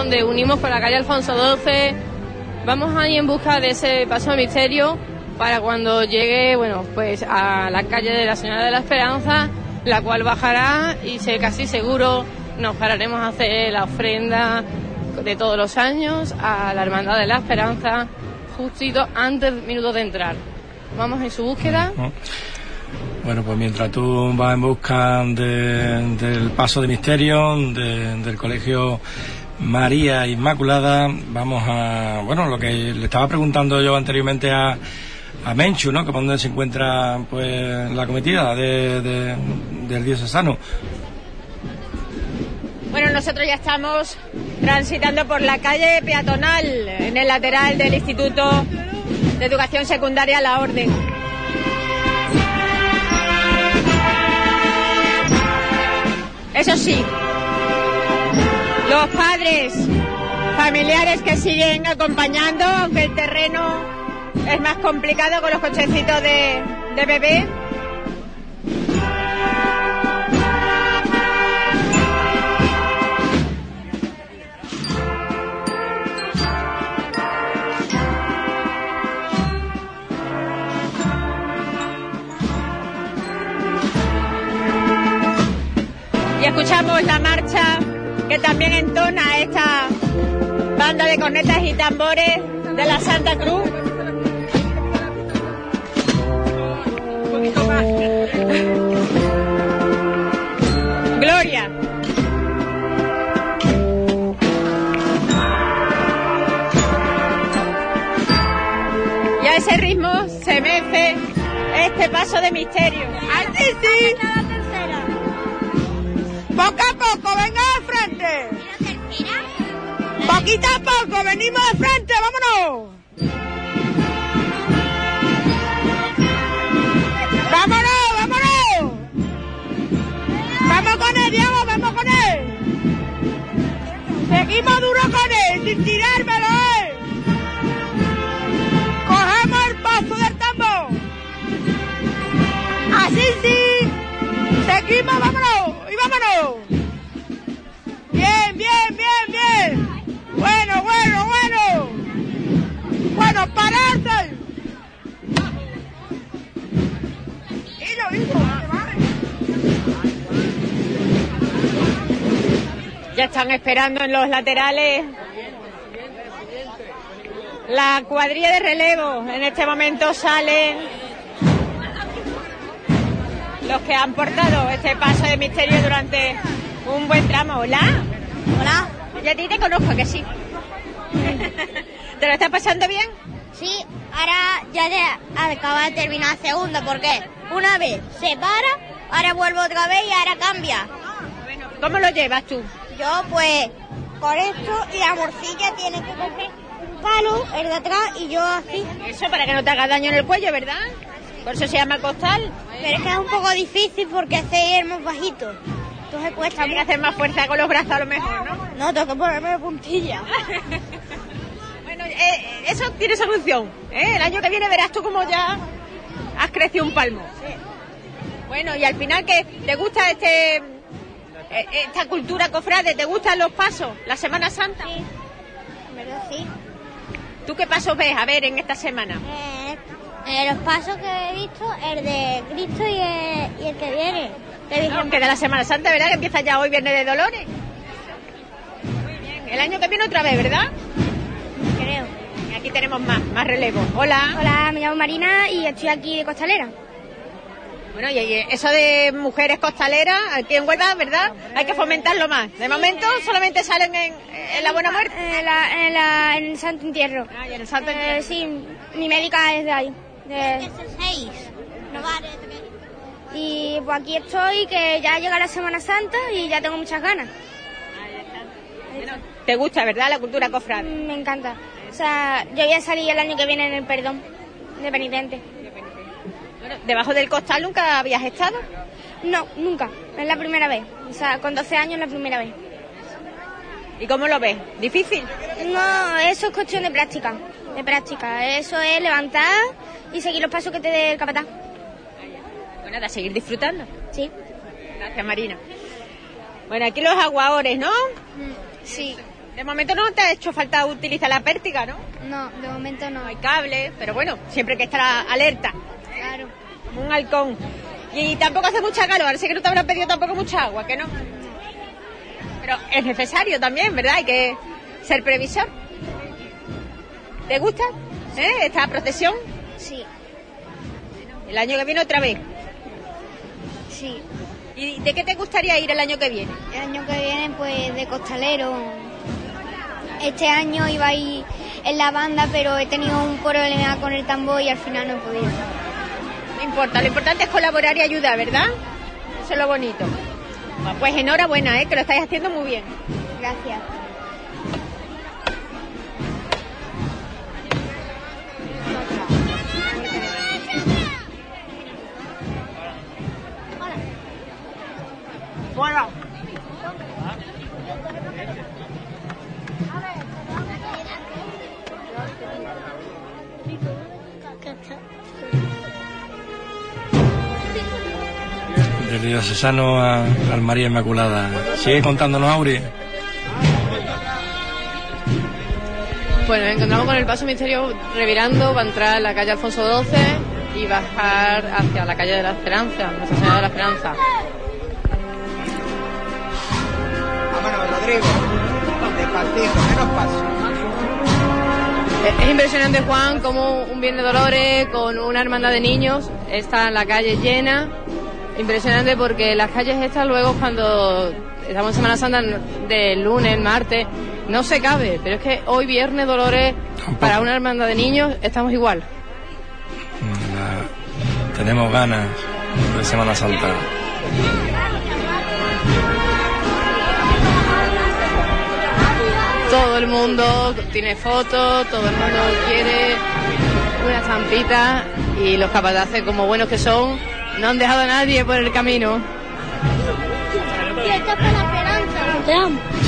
Donde unimos con la calle Alfonso XII. Vamos ahí en busca de ese paso de misterio para cuando llegue, bueno, pues a la calle de la Señora de la Esperanza, la cual bajará y sé casi seguro nos pararemos a hacer la ofrenda de todos los años a la Hermandad de la Esperanza justito antes del minuto de entrar. Vamos en su búsqueda. Bueno, pues mientras tú vas en busca de- del paso de misterio de- del colegio María Inmaculada, vamos a, bueno, lo que le estaba preguntando yo anteriormente a, a Menchu, ¿no? Que por dónde se encuentra, pues, la cometida de, de- del. Bueno, nosotros ya estamos transitando por la calle peatonal en el lateral del Instituto de Educación Secundaria La Orden. Eso sí, los padres familiares que siguen acompañando, aunque el terreno es más complicado con los cochecitos de, de bebé. y escuchamos la marcha que también entona esta banda de cornetas y tambores de la Santa Cruz. Un poquito más. Gloria. Y a ese ritmo se mece este paso de misterio. ¡Así sí! Poco a poco, venga de frente. Poquito a poco, venimos de frente, vámonos. Vámonos, vámonos. Vamos con él, Diego, vamos con él. Seguimos duro con él, sin tirármelo, eh. Cogemos el paso del tambor. Así sí. Seguimos, vámonos, vámonos. Bien, bien, bien, bien. Bueno, bueno, bueno. Bueno, pararse. Hilo, hilo, Ya están esperando en los laterales la cuadrilla de relevo. En este momento salen los que han portado este paso de misterio durante un buen tramo. Hola. Hola. Ya a ti te conozco, que sí. ¿Te lo estás pasando bien? Sí, ahora ya de, acaba de terminar segunda, porque una vez se para, ahora vuelve otra vez y ahora cambia. ¿Cómo lo llevas tú? Yo pues con esto y la morcilla tiene que coger un palo, el de atrás y yo así. Eso para que no te haga daño en el cuello, ¿verdad? Por eso se llama costal. Pero es que es un poco difícil porque este es más bajito. Entonces cuesta Tienes que hacer más fuerza con los brazos a lo mejor, ¿no? No, tengo que ponerme de puntilla. Bueno, eh, eso tiene solución. ¿eh? El año que viene verás tú como ya has crecido un palmo. Bueno, y al final que te gusta este eh, esta cultura cofrade, ¿te gustan los pasos? ¿La Semana Santa? Sí. ¿Verdad? Sí. ¿Tú qué pasos ves a ver en esta semana? Eh, eh, los pasos que he visto, el de Cristo y el, y el que viene. De Virgen- que de la Semana Santa, ¿verdad? Que empieza ya hoy Viernes de Dolores. Muy bien. El año que viene otra vez, ¿verdad? Creo. Y aquí tenemos más, más relevo. Hola. Hola, me llamo Marina y estoy aquí de costalera. Bueno, y eso de mujeres costaleras, aquí en Huelva, ¿verdad? Hay que fomentarlo más. De momento solamente salen en, en la Buena Muerte. En, la, en, la, en el Santo Entierro. Ah, y en el Santo Eh, sí, mi médica es de ahí. De... Y pues aquí estoy, que ya llega la Semana Santa y ya tengo muchas ganas. ¿Te gusta, verdad, la cultura cofrade? Me encanta. O sea, yo voy a salir el año que viene en el perdón de penitente. Bueno, ¿Debajo del costal nunca habías estado? No, nunca. Es la primera vez. O sea, con 12 años es la primera vez. ¿Y cómo lo ves? ¿Difícil? No, eso es cuestión de práctica. De práctica. Eso es levantar y seguir los pasos que te dé el capataz. Bueno, nada, seguir disfrutando. Sí. Gracias, Marina. Bueno, aquí los aguadores, ¿no? Sí. De momento no te ha hecho falta utilizar la pértiga, ¿no? No, de momento no. Hay cables, pero bueno, siempre hay que estar alerta. Claro. Como un halcón. Y tampoco hace mucha calor, sé que no te habrán pedido tampoco mucha agua, ¿que no? Pero es necesario también, ¿verdad? Hay que ser previsor. ¿Te gusta? ¿Eh? Esta procesión. Sí. El año que viene otra vez. Sí. ¿Y de qué te gustaría ir el año que viene? El año que viene, pues, de costalero. Este año iba a ir en la banda, pero he tenido un problema con el tambor y al final no he podido. No importa, lo importante es colaborar y ayudar, ¿verdad? Eso es lo bonito. Pues enhorabuena, ¿eh? que lo estáis haciendo muy bien. Gracias. Bueno. Del diocesano a, al María Inmaculada. Sigue contándonos, Auri. Bueno, nos encontramos con el paso misterio revirando para entrar a la calle Alfonso XII y bajar hacia la calle de la Esperanza, Nuestra Señora de la Esperanza. Rodrigo. Despacito, menos paso. Es es impresionante, Juan, como un Viernes de Dolores con una hermandad de niños está en la calle llena. Impresionante porque las calles estas luego cuando estamos en Semana Santa del lunes, martes, no se cabe. Pero es que hoy Viernes Dolores para una hermandad de niños estamos igual. La- tenemos ganas de Semana Santa. Todo el mundo tiene fotos, todo el mundo quiere una estampita y los capataces, como buenos que son, no han dejado a nadie por el camino.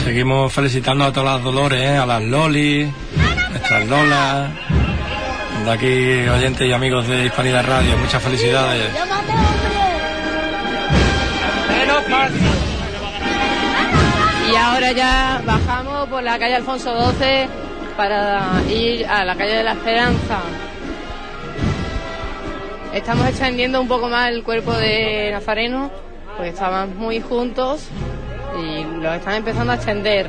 Seguimos felicitando a todas las Dolores, ¿eh? a las Loli, nuestras Lolas, de aquí oyentes y amigos de Hispanidad Radio. Muchas felicidades. Y ahora ya bajamos por la calle Alfonso XII para ir a la calle de la Esperanza. Estamos extendiendo un poco más el cuerpo de Nazareno, porque estaban muy juntos y lo están empezando a extender.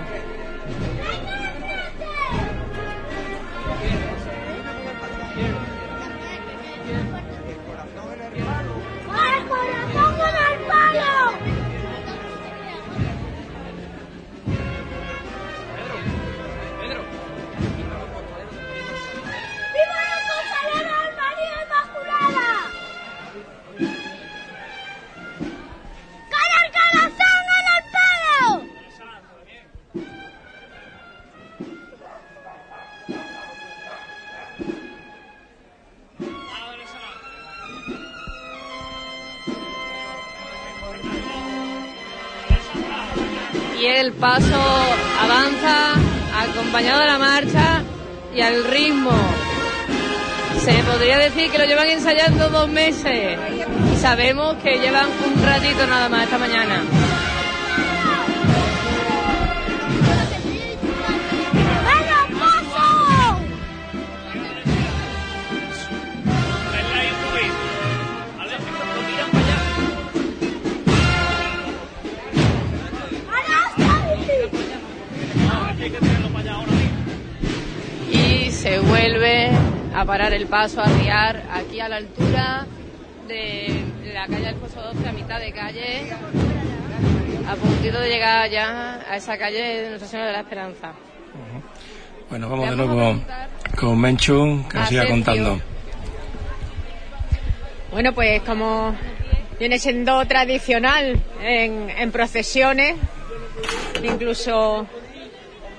Paso avanza acompañado de la marcha y al ritmo. Se podría decir que lo llevan ensayando dos meses y sabemos que llevan un ratito nada más esta mañana. A parar el paso, a arriar aquí a la altura de la calle Alfonso 12, a mitad de calle, a puntito de llegar ya a esa calle de Nuestra Señora de la Esperanza. Bueno, vamos de nuevo con Menchu, que nos siga contando. Bueno, pues como viene siendo tradicional en, en procesiones, incluso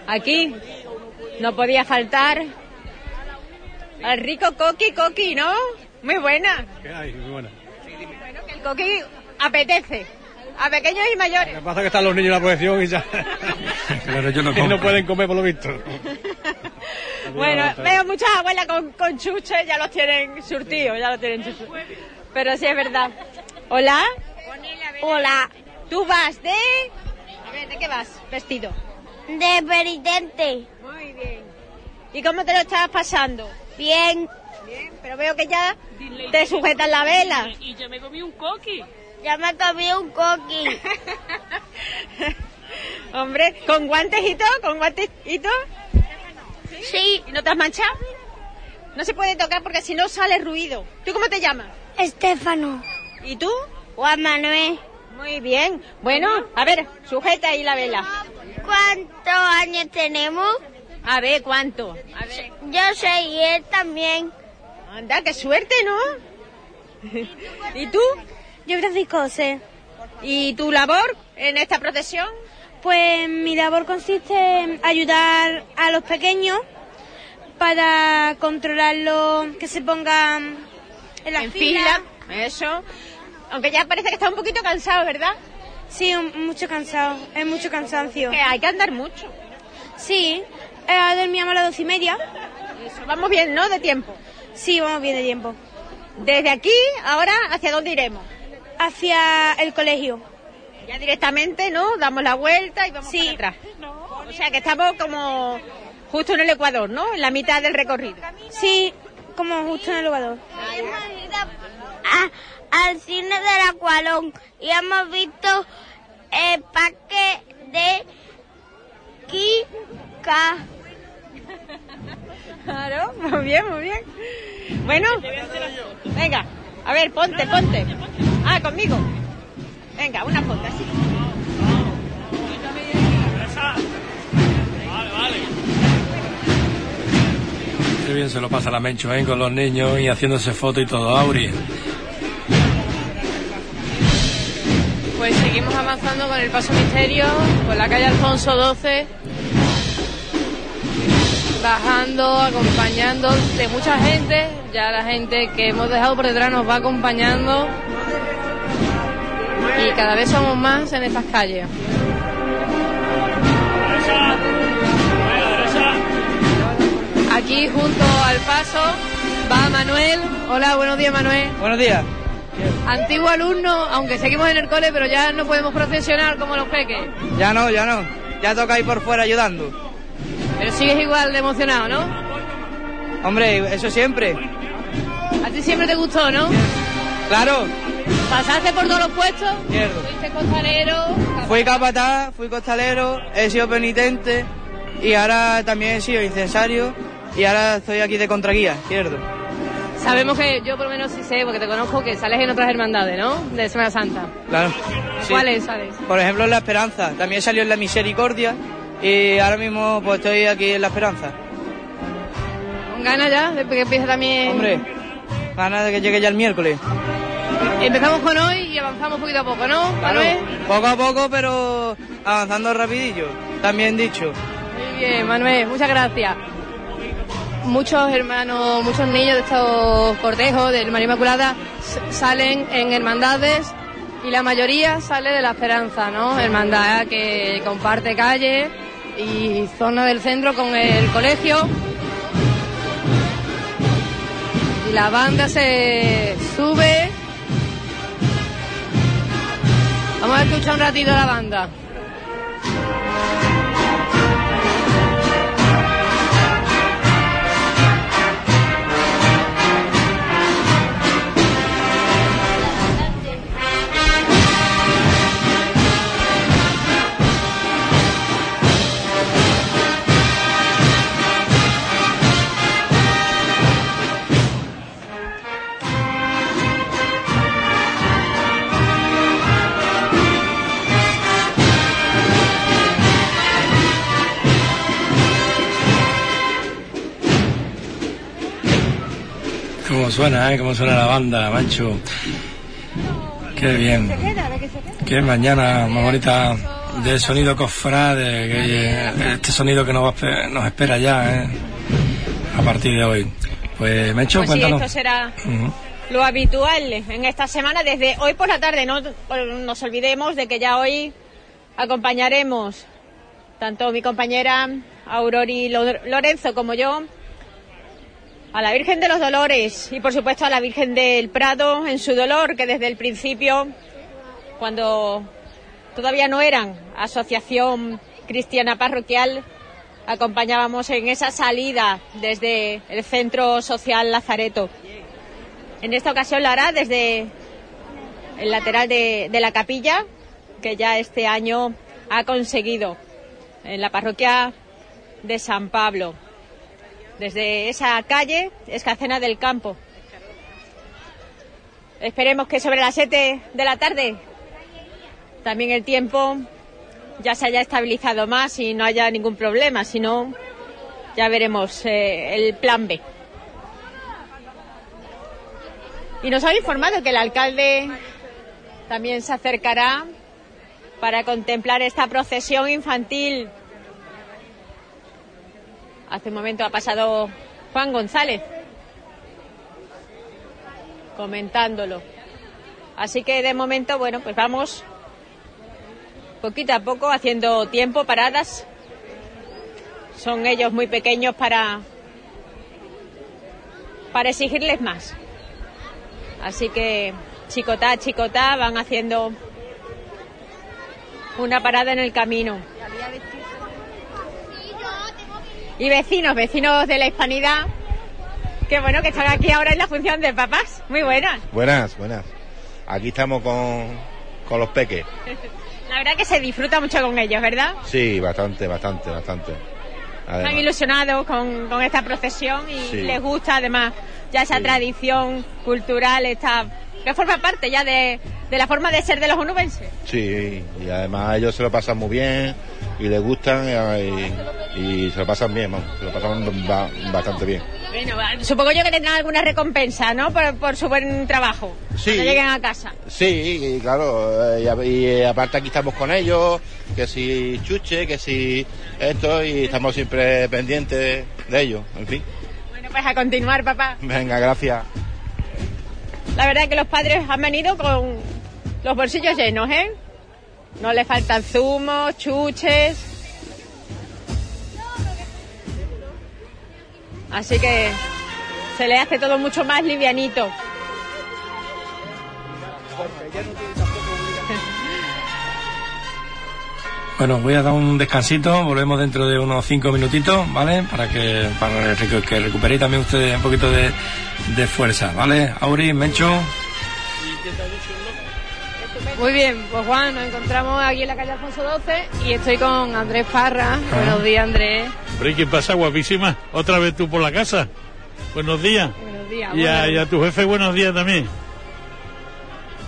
aquí no podía faltar al rico coqui coqui, ¿no? Muy buena. ¿Qué hay? Muy buena. Que el coqui apetece a pequeños y mayores. Lo que pasa es que están los niños en la procesión y ya. Claro, yo no y no pueden comer por lo visto. Bueno, veo muchas abuelas con, con chuches, ya los tienen surtidos, ya los tienen chuches. Pero sí es verdad. Hola. Hola. ¿Tú vas de...? A ver, ¿de qué vas vestido? De penitente. Muy bien. ¿Y cómo te lo estás pasando? Bien. Bien, pero veo que ya te sujetan la vela. Y yo me comí un coqui. Ya me comí un coqui. Hombre, ¿con guantes y todo? ¿Con guantes y todo? Sí. ¿Y no te has manchado? No se puede tocar porque si no sale ruido. ¿Tú cómo te llamas? Estefano. ¿Y tú? Juan Manuel. Muy bien. Bueno, a ver, sujeta ahí la vela. ¿Cuántos años tenemos? A ver, ¿cuánto? A ver. Yo sé y él también. Anda, qué suerte, ¿no? ¿Y tú? Yo Francisco José. ¿Y tu labor en esta procesión? Pues mi labor consiste en ayudar a los pequeños para controlarlos, que se pongan en la en fila. fila. Eso. Aunque ya parece que está un poquito cansado, ¿verdad? Sí, un- mucho cansado, es mucho cansancio. Que hay que andar mucho. Sí, eh, dormíamos a las doce y media. Eso, vamos bien, ¿no? De tiempo. Sí, vamos bien de tiempo. Desde aquí, ahora, ¿hacia dónde iremos? Hacia el colegio. Ya directamente, ¿no? Damos la vuelta y vamos Sí. para atrás. O sea que estamos como justo en el Ecuador, ¿no? En la mitad del recorrido. Sí, como justo en el elevador. a- al cine del Acualón y hemos visto el parque de Kika. Claro, muy bien, muy bien. Bueno, venga, a ver, ponte, ponte. Ah, conmigo. Venga, una foto así. Qué bien se lo pasa la Menchu, ¿eh? Con los niños y haciéndose foto y todo, Auri. Pues seguimos avanzando con el paso misterio por la calle Alfonso 12, bajando, acompañando de mucha gente. Ya la gente que hemos dejado por detrás nos va acompañando y cada vez somos más en estas calles. Aquí junto al paso va Manuel. Hola, buenos días Manuel. Buenos días. Antiguo alumno, aunque seguimos en el cole, pero ya no podemos profesionar como los peques. Ya no, ya no. Ya toca ir por fuera ayudando. Pero sigues igual de emocionado, ¿no? Hombre, eso siempre. A ti siempre te gustó, ¿no? Claro. Pasaste por todos los puestos. Cierto. Fuiste costalero. Fui capataz, fui costalero, he sido penitente y ahora también he sido incensario y ahora estoy aquí de contraguía, izquierdo. Sabemos que yo por lo menos sí sé, porque te conozco, que sales en otras hermandades, ¿no? De Semana Santa. Claro. sí. ¿Cuáles sales? Por ejemplo, en La Esperanza. También salió en La Misericordia y ahora mismo pues estoy aquí en La Esperanza. ¿Con ganas ya? De que empiece también... Hombre, ganas de que llegue ya el miércoles. Empezamos con hoy y avanzamos poquito a poco, ¿no, Claro, Manuel? poco a poco, pero avanzando rapidillo. También dicho. Muy bien, Manuel, muchas gracias. Muchos hermanos, muchos niños de estos cortejos del María Inmaculada salen en hermandades y la mayoría sale de la Esperanza, ¿no? Hermandad que comparte calle y zona del centro con el colegio. Y la banda se sube. Vamos a escuchar un ratito la banda. Cómo suena, ¿eh? Cómo suena la banda, macho. Qué bien. Qué mañana más bonita de sonido cofrade, que, este sonido que nos, nos espera ya, ¿eh? A partir de hoy. Pues, Mencho, Pues sí, cuéntanos. esto será lo habitual en esta semana desde hoy por la tarde. No nos olvidemos de que ya hoy acompañaremos tanto mi compañera Aurori Lo- Lorenzo como yo a la Virgen de los Dolores y por supuesto a la Virgen del Prado en su dolor, que desde el principio, cuando todavía no eran asociación cristiana parroquial, acompañábamos en esa salida desde el Centro Social Lazareto. En esta ocasión lo hará desde el lateral de, de la capilla, que ya este año ha conseguido en la parroquia de San Pablo desde esa calle Escacena del Campo. Esperemos que sobre las 7 de la tarde también el tiempo ya se haya estabilizado más y no haya ningún problema, si no, ya veremos eh, el plan B. Y nos han informado que el alcalde también se acercará para contemplar esta procesión infantil Hace un momento ha pasado Juan González comentándolo. Así que de momento, bueno, pues vamos poquito a poco haciendo tiempo, paradas. Son ellos muy pequeños para para exigirles más. Así que chicotá, chicotá van haciendo una parada en el camino. Y vecinos, vecinos de la hispanidad, que bueno, que están aquí ahora en la función de papás. Muy buenas. Buenas, buenas. Aquí estamos con, con los peques. La verdad que se disfruta mucho con ellos, ¿verdad? Sí, bastante, bastante, bastante. Están ilusionados con, con esta procesión y Sí. les gusta además ya esa tradición cultural, esta, que forma parte ya de, de la forma de ser de los onubenses. sí, y además ellos se lo pasan muy bien y les gustan y, y se lo pasan bien, vamos, se lo pasan ba- bastante bien. Bueno, supongo yo que tendrán alguna recompensa, ¿no? Por, por su buen trabajo. Sí. Cuando lleguen a casa. Sí, y claro, eh, y, y, eh, aparte aquí estamos con ellos, que si chuche, que si esto, y estamos siempre pendientes de ellos, en fin. Bueno, pues a continuar, papá. Venga, gracias. La verdad es que los padres han venido con los bolsillos llenos, ¿eh? No le faltan zumos, chuches. Así que se le hace todo mucho más livianito. Bueno, voy a dar un descansito, volvemos dentro de unos cinco minutitos, ¿vale? Para que, para que recuperéis también ustedes un poquito de, de fuerza, ¿vale? Auri, Mencho, Muy bien, pues Juan, nos encontramos aquí en la calle Alfonso 12 y estoy con Andrés Parra. Buenos días, Andrés. Hombre, ¿qué pasa, guapísima? ¿Otra vez tú por la casa? Buenos días. Buenos días. Y a, bueno, y a tu jefe, buenos días también.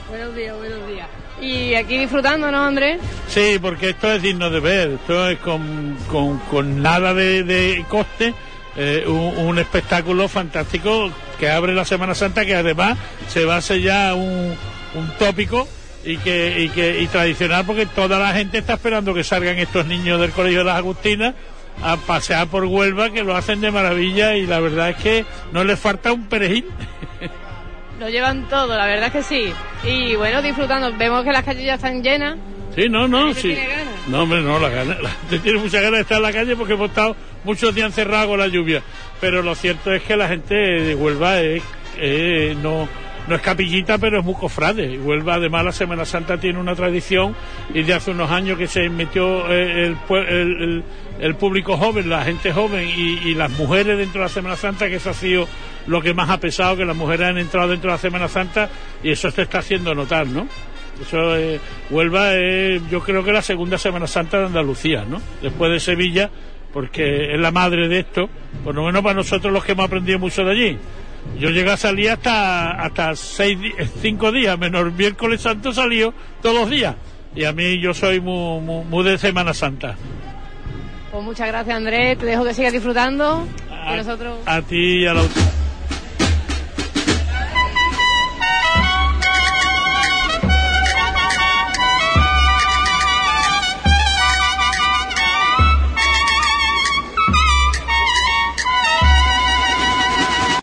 Buenos días, buenos días. Y aquí disfrutando, ¿no, Andrés? Sí, porque esto es digno de ver. Esto es con, con, con nada de, de coste. eh, un, un espectáculo fantástico que abre la Semana Santa, que además se va a ser ya un, un tópico y que, y que y tradicional porque toda la gente está esperando que salgan estos niños del Colegio de las Agustinas a pasear por Huelva que lo hacen de maravilla y la verdad es que no les falta un perejil Lo llevan todo, la verdad es que sí. Y bueno, disfrutando. Vemos que las calles ya están llenas. Sí, no, no, sí. tiene ganas. No, hombre, no, la, gana, la gente tiene muchas ganas de estar en la calle porque hemos estado muchos días encerrados con la lluvia. Pero lo cierto es que la gente de Huelva es, eh, no, no es capillita, pero es muy cofrade. Huelva, además, la Semana Santa tiene una tradición y de hace unos años que se metió eh, el, el, público joven, la gente joven y, y las mujeres dentro de la Semana Santa, que eso ha sido lo que más ha pesado, que las mujeres han entrado dentro de la Semana Santa y eso se está haciendo notar, ¿no? Eso, eh, Huelva es, yo creo que la segunda Semana Santa de Andalucía, ¿no? Después de Sevilla, porque es la madre de esto, por lo menos para nosotros los que hemos aprendido mucho de allí. Yo llegué a salir hasta, hasta seis, di- cinco días, menos miércoles santo salió todos los días. Y a mí yo soy muy, muy, muy de Semana Santa. Pues muchas gracias, Andrés. Te dejo que sigas disfrutando. Y nosotros. A ti y a la